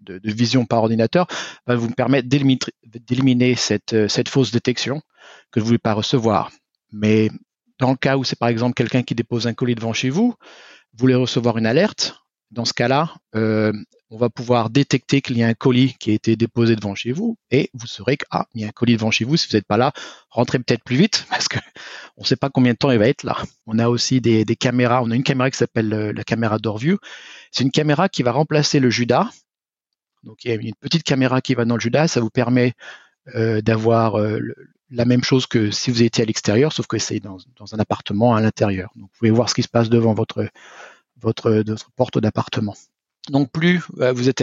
de, vision par ordinateur, va vous permettre d'éliminer cette, euh, cette fausse détection que vous ne voulez pas recevoir. Mais dans le cas où c'est par exemple quelqu'un qui dépose un colis devant chez vous, vous voulez recevoir une alerte, dans ce cas-là, euh, on va pouvoir détecter qu'il y a un colis qui a été déposé devant chez vous et vous saurez qu'il ah, y a un colis devant chez vous. Si vous n'êtes pas là, rentrez peut-être plus vite parce que on ne sait pas combien de temps il va être là. On a aussi des, caméras. On a une caméra qui s'appelle euh, la caméra DoorView. C'est une caméra qui va remplacer le Judas. Donc il y a une petite caméra qui va dans le Judas. Ça vous permet euh, d'avoir euh, la même chose que si vous étiez à l'extérieur, sauf que c'est dans, un appartement à l'intérieur. Donc vous pouvez voir ce qui se passe devant votre votre, votre porte d'appartement. Donc plus euh, vous êtes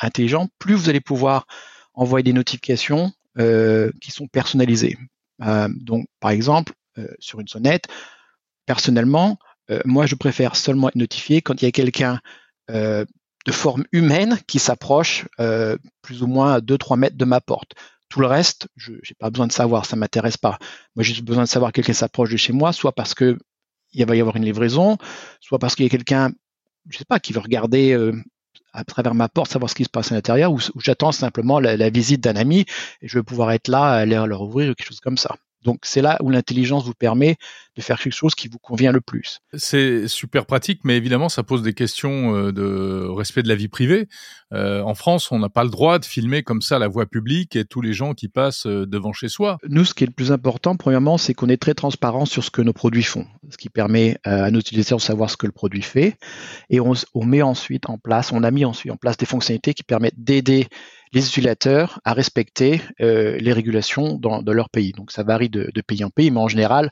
intelligent, plus vous allez pouvoir envoyer des notifications euh, qui sont personnalisées. Euh, donc par exemple, sur une sonnette, personnellement, moi je préfère seulement être notifié quand il y a quelqu'un de forme humaine qui s'approche plus ou moins à 2-3 mètres de ma porte. Tout le reste, je n'ai pas besoin de savoir, ça m'intéresse pas. Moi, j'ai besoin de savoir que quelqu'un s'approche de chez moi, soit parce que il va y avoir une livraison, soit parce qu'il y a quelqu'un je sais pas, qui veut regarder euh, à travers ma porte, savoir ce qui se passe à l'intérieur, ou, j'attends simplement la, visite d'un ami et je vais pouvoir être là, aller leur ouvrir, quelque chose comme ça. Donc c'est là où l'intelligence vous permet de faire quelque chose qui vous convient le plus. C'est super pratique, mais évidemment ça pose des questions euh, de respect de la vie privée. Euh, en France, on n'a pas le droit de filmer comme ça la voie publique et tous les gens qui passent euh, devant chez soi. Nous, ce qui est le plus important, premièrement, c'est qu'on est très transparent sur ce que nos produits font, ce qui permet à nos utilisateurs de savoir ce que le produit fait. Et on, on met ensuite en place, on a mis ensuite en place des fonctionnalités qui permettent d'aider les utilisateurs à respecter euh, les régulations dans, leur pays. Donc ça varie de, pays en pays, mais en général,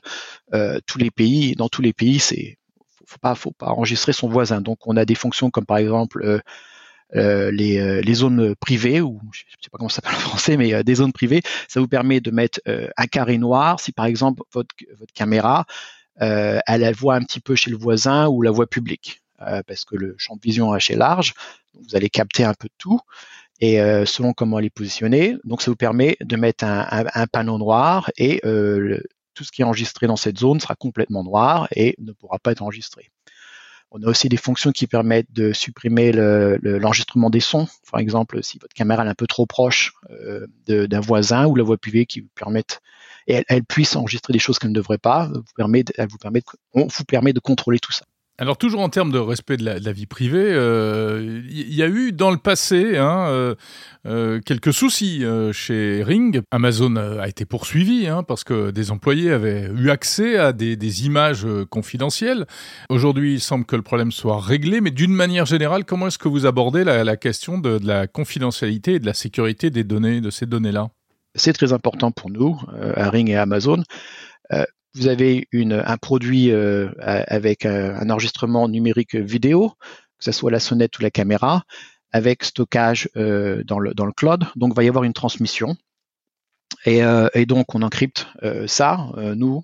euh, tous les pays, dans tous les pays, c'est faut pas, faut pas enregistrer son voisin. Donc on a des fonctions comme par exemple euh, les, les, zones privées, ou je sais pas comment ça s'appelle en français, mais des zones privées, ça vous permet de mettre un carré noir si par exemple votre, votre caméra elle, elle voit un petit peu chez le voisin ou la voie publique. parce que le champ de vision est assez large, vous allez capter un peu de tout et euh, selon comment elle est positionnée. Donc ça vous permet de mettre un, panneau noir et euh, tout ce qui est enregistré dans cette zone sera complètement noir et ne pourra pas être enregistré. On a aussi des fonctions qui permettent de supprimer l'enregistrement des sons. Par exemple, si votre caméra est un peu trop proche euh, d'un voisin ou la voie privée qui vous permettent et elle, puisse enregistrer des choses qu'elle ne devrait pas, vous permet, elle vous permet, on vous permet de contrôler tout ça. Alors toujours en termes de respect de la, vie privée, il euh, y, a eu dans le passé hein, euh, euh, quelques soucis chez Ring. Amazon a été poursuivi hein, parce que des employés avaient eu accès à des, images confidentielles. Aujourd'hui, il semble que le problème soit réglé, mais d'une manière générale, comment est-ce que vous abordez la, question de, la confidentialité et de la sécurité des données, de ces données-là? C'est très important pour nous, à Ring et Amazon vous avez un produit euh, avec un, enregistrement numérique vidéo, que ce soit la sonnette ou la caméra, avec stockage euh, dans, le, cloud. Donc, il va y avoir une transmission. Et, euh, donc, on encrypte ça, nous,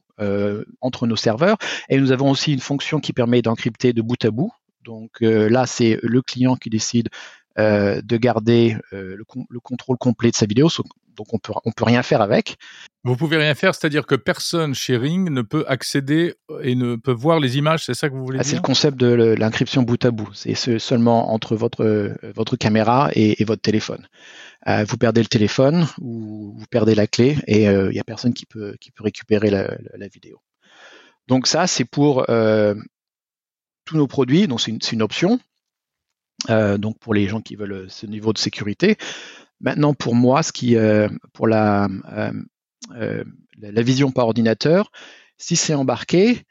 entre nos serveurs. Et nous avons aussi une fonction qui permet d'encrypter de bout à bout. Donc là, c'est le client qui décide de garder le, contrôle complet de sa vidéo donc on peut on peut rien faire avec. Vous pouvez rien faire, c'est-à-dire que personne chez Ring ne peut accéder et ne peut voir les images, c'est ça que vous voulez ah, dire C'est le concept de l'inscription bout à bout. C'est seulement entre votre votre caméra et, votre téléphone. Euh, vous perdez le téléphone ou vous perdez la clé et il euh, n'y a personne qui peut qui peut récupérer la, vidéo. Donc ça c'est pour euh, tous nos produits, donc c'est une, une, option. donc pour les gens qui veulent ce niveau de sécurité. Maintenant, pour moi, ce qui, euh, pour la, euh, euh, la vision par ordinateur, si c'est embarqué,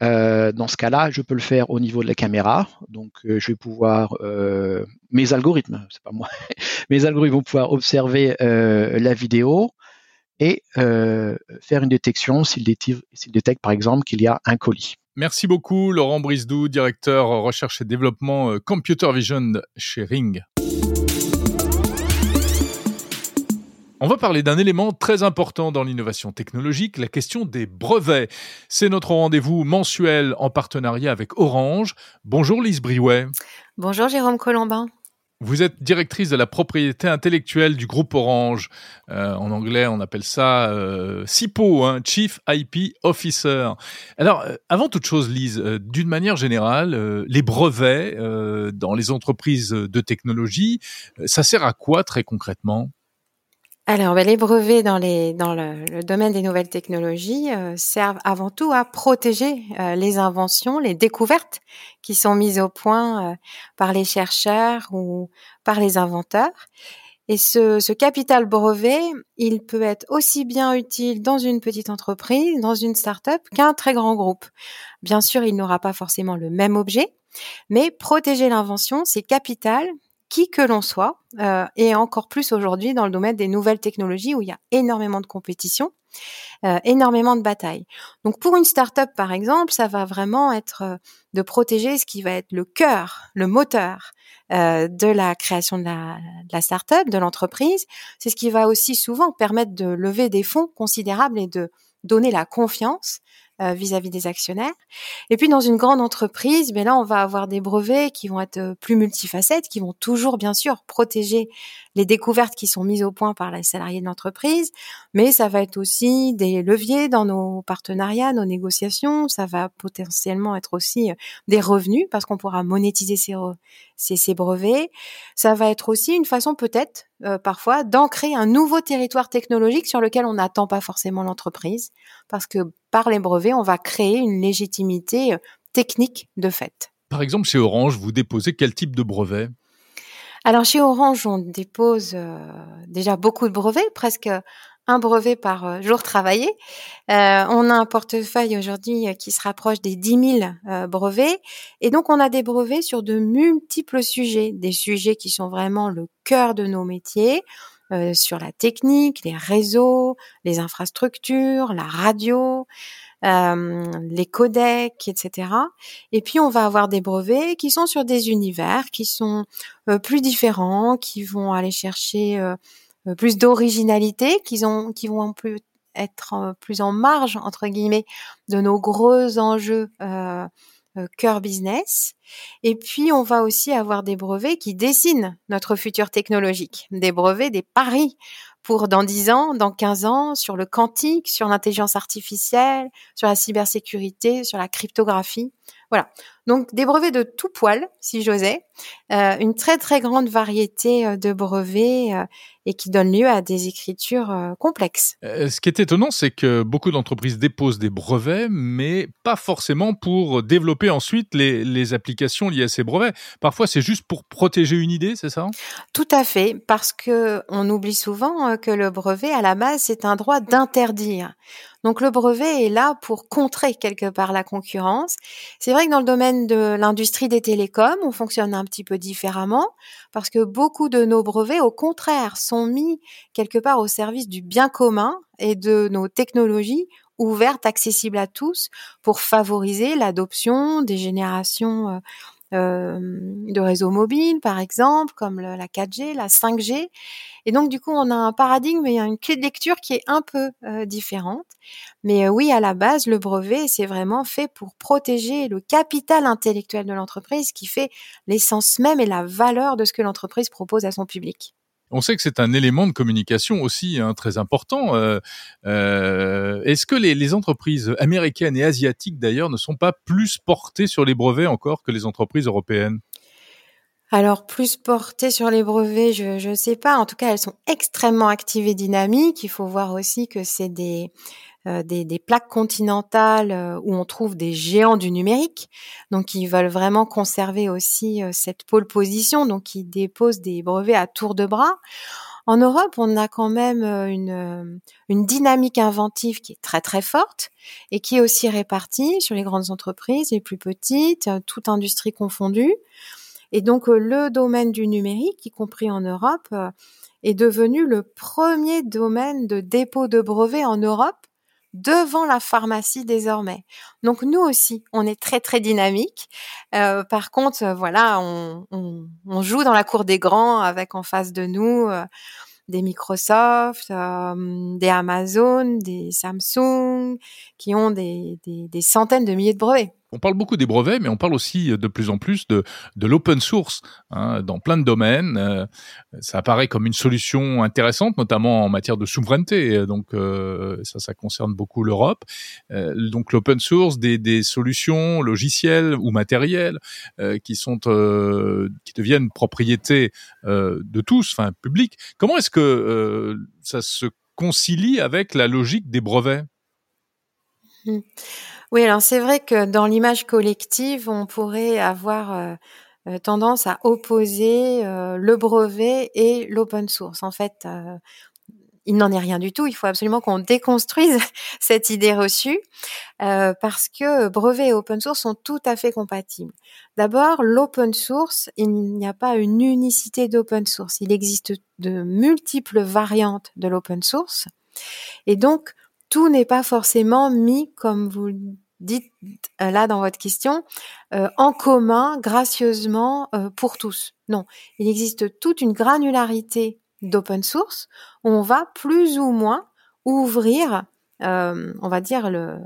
dans ce cas-là, je peux le faire au niveau de la caméra. Donc, je vais pouvoir mes algorithmes, c'est pas moi, mes algorithmes vont pouvoir observer la vidéo et faire une détection s'il détecte, par exemple qu'il y a un colis. Merci beaucoup, Laurent Brisdou, directeur recherche et développement Computer Vision chez Ring. On va parler d'un élément très important dans l'innovation technologique, la question des brevets. C'est notre rendez-vous mensuel en partenariat avec Orange. Bonjour Lise Briouet. Bonjour Jérôme Colombin. Vous êtes directrice de la propriété intellectuelle du groupe Orange. Euh, en anglais, on appelle ça euh, CIPO, hein, Chief IP Officer. Alors, euh, avant toute chose, Lise, euh, d'une manière générale, les brevets dans les entreprises de technologie, ça sert à quoi très concrètement? Alors, ben, les brevets dans, les, dans le, domaine des nouvelles technologies euh, servent avant tout à protéger euh, les inventions, les découvertes qui sont mises au point euh, par les chercheurs ou par les inventeurs. Et ce, ce capital brevet, il peut être aussi bien utile dans une petite entreprise, dans une start-up, qu'un très grand groupe. Bien sûr, il n'aura pas forcément le même objet, mais protéger l'invention, c'est capital qui que l'on soit, euh, et encore plus aujourd'hui dans le domaine des nouvelles technologies où il y a énormément de compétition, euh, énormément de batailles. Donc pour une start-up par exemple, ça va vraiment être euh, de protéger ce qui va être le cœur, le moteur euh, de la création de la, de la start-up, de l'entreprise. C'est ce qui va aussi souvent permettre de lever des fonds considérables et de donner la confiance euh, vis-à-vis des actionnaires. Et puis dans une grande entreprise, ben là on va avoir des brevets qui vont être euh, plus multifacettes, qui vont toujours bien sûr protéger les découvertes qui sont mises au point par les salariés de l'entreprise, mais ça va être aussi des leviers dans nos partenariats, nos négociations, ça va potentiellement être aussi euh, des revenus parce qu'on pourra monétiser ces, brevets, ça va être aussi une façon peut-être parfois d'ancrer un nouveau territoire technologique sur lequel on n'attend pas forcément l'entreprise parce que par les brevets, on va créer une légitimité euh, technique de fait. Par exemple, chez Orange, vous déposez quel type de brevet? Alors chez Orange, on dépose euh, déjà beaucoup de brevets, presque un brevet par euh, jour travaillé. on a un portefeuille aujourd'hui qui se rapproche des 10 000 brevets. Et donc, on a des brevets sur de multiples sujets, des sujets qui sont vraiment le cœur de nos métiers. Euh, sur la technique, les réseaux, les infrastructures, la radio, euh, les codecs, etc. Et puis on va avoir des brevets qui sont sur des univers qui sont euh, plus différents, qui vont aller chercher euh, plus d'originalité, qui, ont, qui vont plus être plus en marge entre guillemets de nos gros enjeux cœur business. Et puis, on va aussi avoir des brevets qui dessinent notre futur technologique, des brevets, des paris pour dans 10 ans, dans 15 ans, sur le quantique, sur l'intelligence artificielle, sur la cybersécurité, sur la cryptographie. Voilà. Donc des brevets de tout poil, si j'osais, euh, une très très grande variété euh, de brevets euh, et qui donne lieu à des écritures complexes. ce qui est étonnant, c'est que beaucoup d'entreprises déposent des brevets, mais pas forcément pour développer ensuite les, les applications liées à ces brevets. Parfois, c'est juste pour protéger une idée, c'est ça? Tout à fait, parce que on oublie souvent que le brevet, à la base, c'est un droit d'interdire. Donc le brevet est là pour contrer quelque part la concurrence. C'est vrai que dans le domaine de l'industrie des télécoms, on fonctionne un petit peu différemment parce que beaucoup de nos brevets, au contraire, sont mis quelque part au service du bien commun et de nos technologies ouvertes, accessibles à tous pour favoriser l'adoption des générations euh, euh, de réseaux mobiles, par exemple, comme la 4G, la 5G. Et donc, du coup, on a un paradigme et une clé de lecture qui est un peu euh, différente. Mais oui, à la base, le brevet, c'est vraiment fait pour protéger le capital intellectuel de l'entreprise qui fait l'essence même et la valeur de ce que l'entreprise propose à son public. On sait que c'est un élément de communication aussi hein, très important. Euh, euh, Est-ce que les, les, entreprises américaines et asiatiques d'ailleurs ne sont pas plus portées sur les brevets encore que les entreprises européennes? Alors, plus portées sur les brevets, je ne sais pas. En tout cas, elles sont extrêmement actives et dynamiques. Il faut voir aussi que c'est des, des, des, plaques continentales euh, où on trouve des géants du numérique. Donc, ils veulent vraiment conserver aussi euh, cette pole position. Donc, ils déposent des brevets à tour de bras. En Europe, on a quand même une, une dynamique inventive qui est très très forte et qui est aussi répartie sur les grandes entreprises, les plus petites, toute industrie confondue. Et donc le domaine du numérique, y compris en Europe, est devenu le premier domaine de dépôt de brevets en Europe devant la pharmacie désormais. Donc nous aussi, on est très très dynamique. Euh, par contre, euh, voilà, on, on, joue dans la cour des grands avec en face de nous euh, des Microsoft, des Amazon, des Samsung, qui ont des, des, des centaines de milliers de brevets. On parle beaucoup des brevets, mais on parle aussi de plus en plus de, de l'open source hein, dans plein de domaines. Euh, ça apparaît comme une solution intéressante, notamment en matière de souveraineté. Donc euh, ça, ça concerne beaucoup l'Europe. Euh, donc l'open source, des, des, solutions logicielles ou matérielles qui sont qui deviennent propriété de tous, enfin public. Comment est-ce que ça se concilie avec la logique des brevets? Mmh. Oui, alors c'est vrai que dans l'image collective, on pourrait avoir euh, euh, tendance à opposer euh, le brevet et l'open source. En fait, il n'en est rien du tout. Il faut absolument qu'on déconstruise cette idée reçue parce que brevet et open source sont tout à fait compatibles. D'abord, l'open source, il n'y a pas une unicité d'open source. Il existe de multiples variantes de l'open source. Et donc, tout n'est pas forcément mis, comme vous dites euh, là dans votre question, euh, en commun, gracieusement, euh, pour tous. Non, il existe toute une granularité d'open source où on va plus ou moins ouvrir, on va dire, le,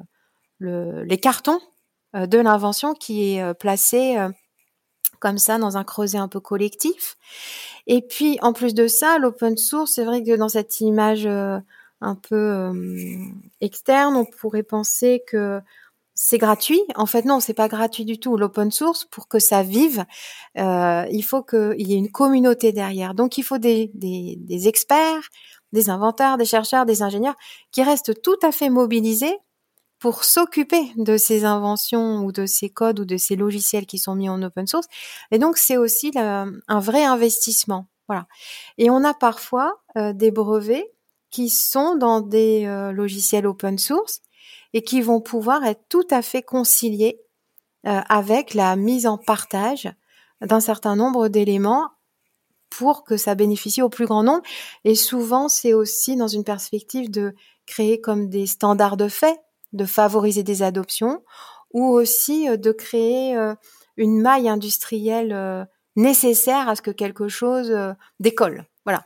les cartons de l'invention qui est placé comme ça dans un creuset un peu collectif. Et puis, en plus de ça, l'open source, c'est vrai que dans cette image un peu euh, externe, on pourrait penser que c'est gratuit. En fait, non, c'est pas gratuit du tout. L'open source, pour que ça vive, euh, il faut qu'il y ait une communauté derrière. Donc, il faut des, des, des, experts, des inventeurs, des chercheurs, des ingénieurs qui restent tout à fait mobilisés pour s'occuper de ces inventions ou de ces codes ou de ces logiciels qui sont mis en open source. Et donc, c'est aussi un vrai investissement. Voilà. Et on a parfois euh, des brevets qui sont dans des euh, logiciels open source et qui vont pouvoir être tout à fait conciliés euh, avec la mise en partage d'un certain nombre d'éléments pour que ça bénéficie au plus grand nombre. Et souvent, c'est aussi dans une perspective de créer comme des standards de fait, de favoriser des adoptions, ou aussi euh, de créer une maille industrielle nécessaire à ce que quelque chose décolle. Voilà.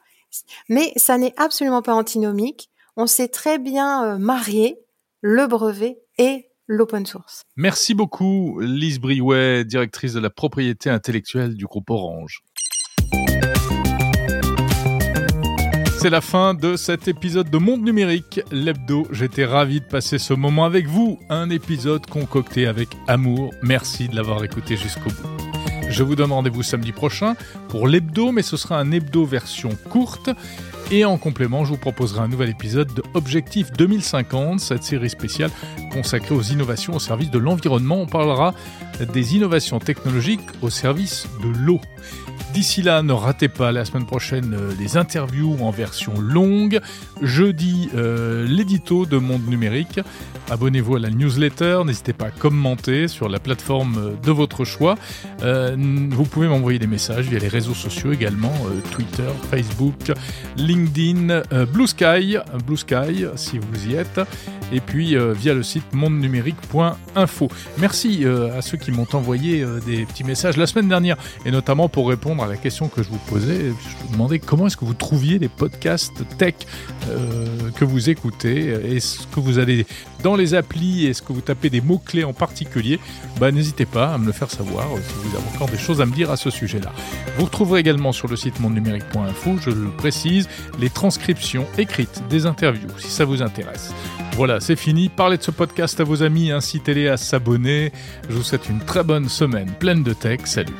Mais ça n'est absolument pas antinomique. On sait très bien euh, marier le brevet et l'open source. Merci beaucoup, Lise Briouet, directrice de la propriété intellectuelle du groupe Orange. C'est la fin de cet épisode de Monde Numérique, l'hebdo. J'étais ravi de passer ce moment avec vous. Un épisode concocté avec amour. Merci de l'avoir écouté jusqu'au bout. Je vous donne rendez-vous samedi prochain pour l'hebdo, mais ce sera un hebdo version courte. Et en complément, je vous proposerai un nouvel épisode de Objectif 2050, cette série spéciale consacrée aux innovations au service de l'environnement. On parlera des innovations technologiques au service de l'eau. D'ici là, ne ratez pas la semaine prochaine euh, les interviews en version longue. Jeudi, euh, l'édito de Monde Numérique. Abonnez-vous à la newsletter. N'hésitez pas à commenter sur la plateforme euh, de votre choix. vous pouvez m'envoyer des messages via les réseaux sociaux également Twitter, Facebook, LinkedIn, Blue Sky, Blue Sky si vous y êtes. Et puis via le site mondenumérique.info. Merci à ceux qui m'ont envoyé des petits messages la semaine dernière et notamment pour répondre à la question que je vous posais. Je vous demandais comment est-ce que vous trouviez les podcasts tech euh, que vous écoutez. Est-ce que vous allez dans les applis Est-ce que vous tapez des mots-clés en particulier? Bah, N'hésitez pas à me le faire savoir si vous avez encore des choses à me dire à ce sujet-là. Vous retrouverez également sur le site mondenumérique.info, je le précise, les transcriptions écrites des interviews si ça vous intéresse. Voilà, c'est fini. Parlez de ce podcast à vos amis, incitez-les à s'abonner. Je vous souhaite une très bonne semaine pleine de tech. Salut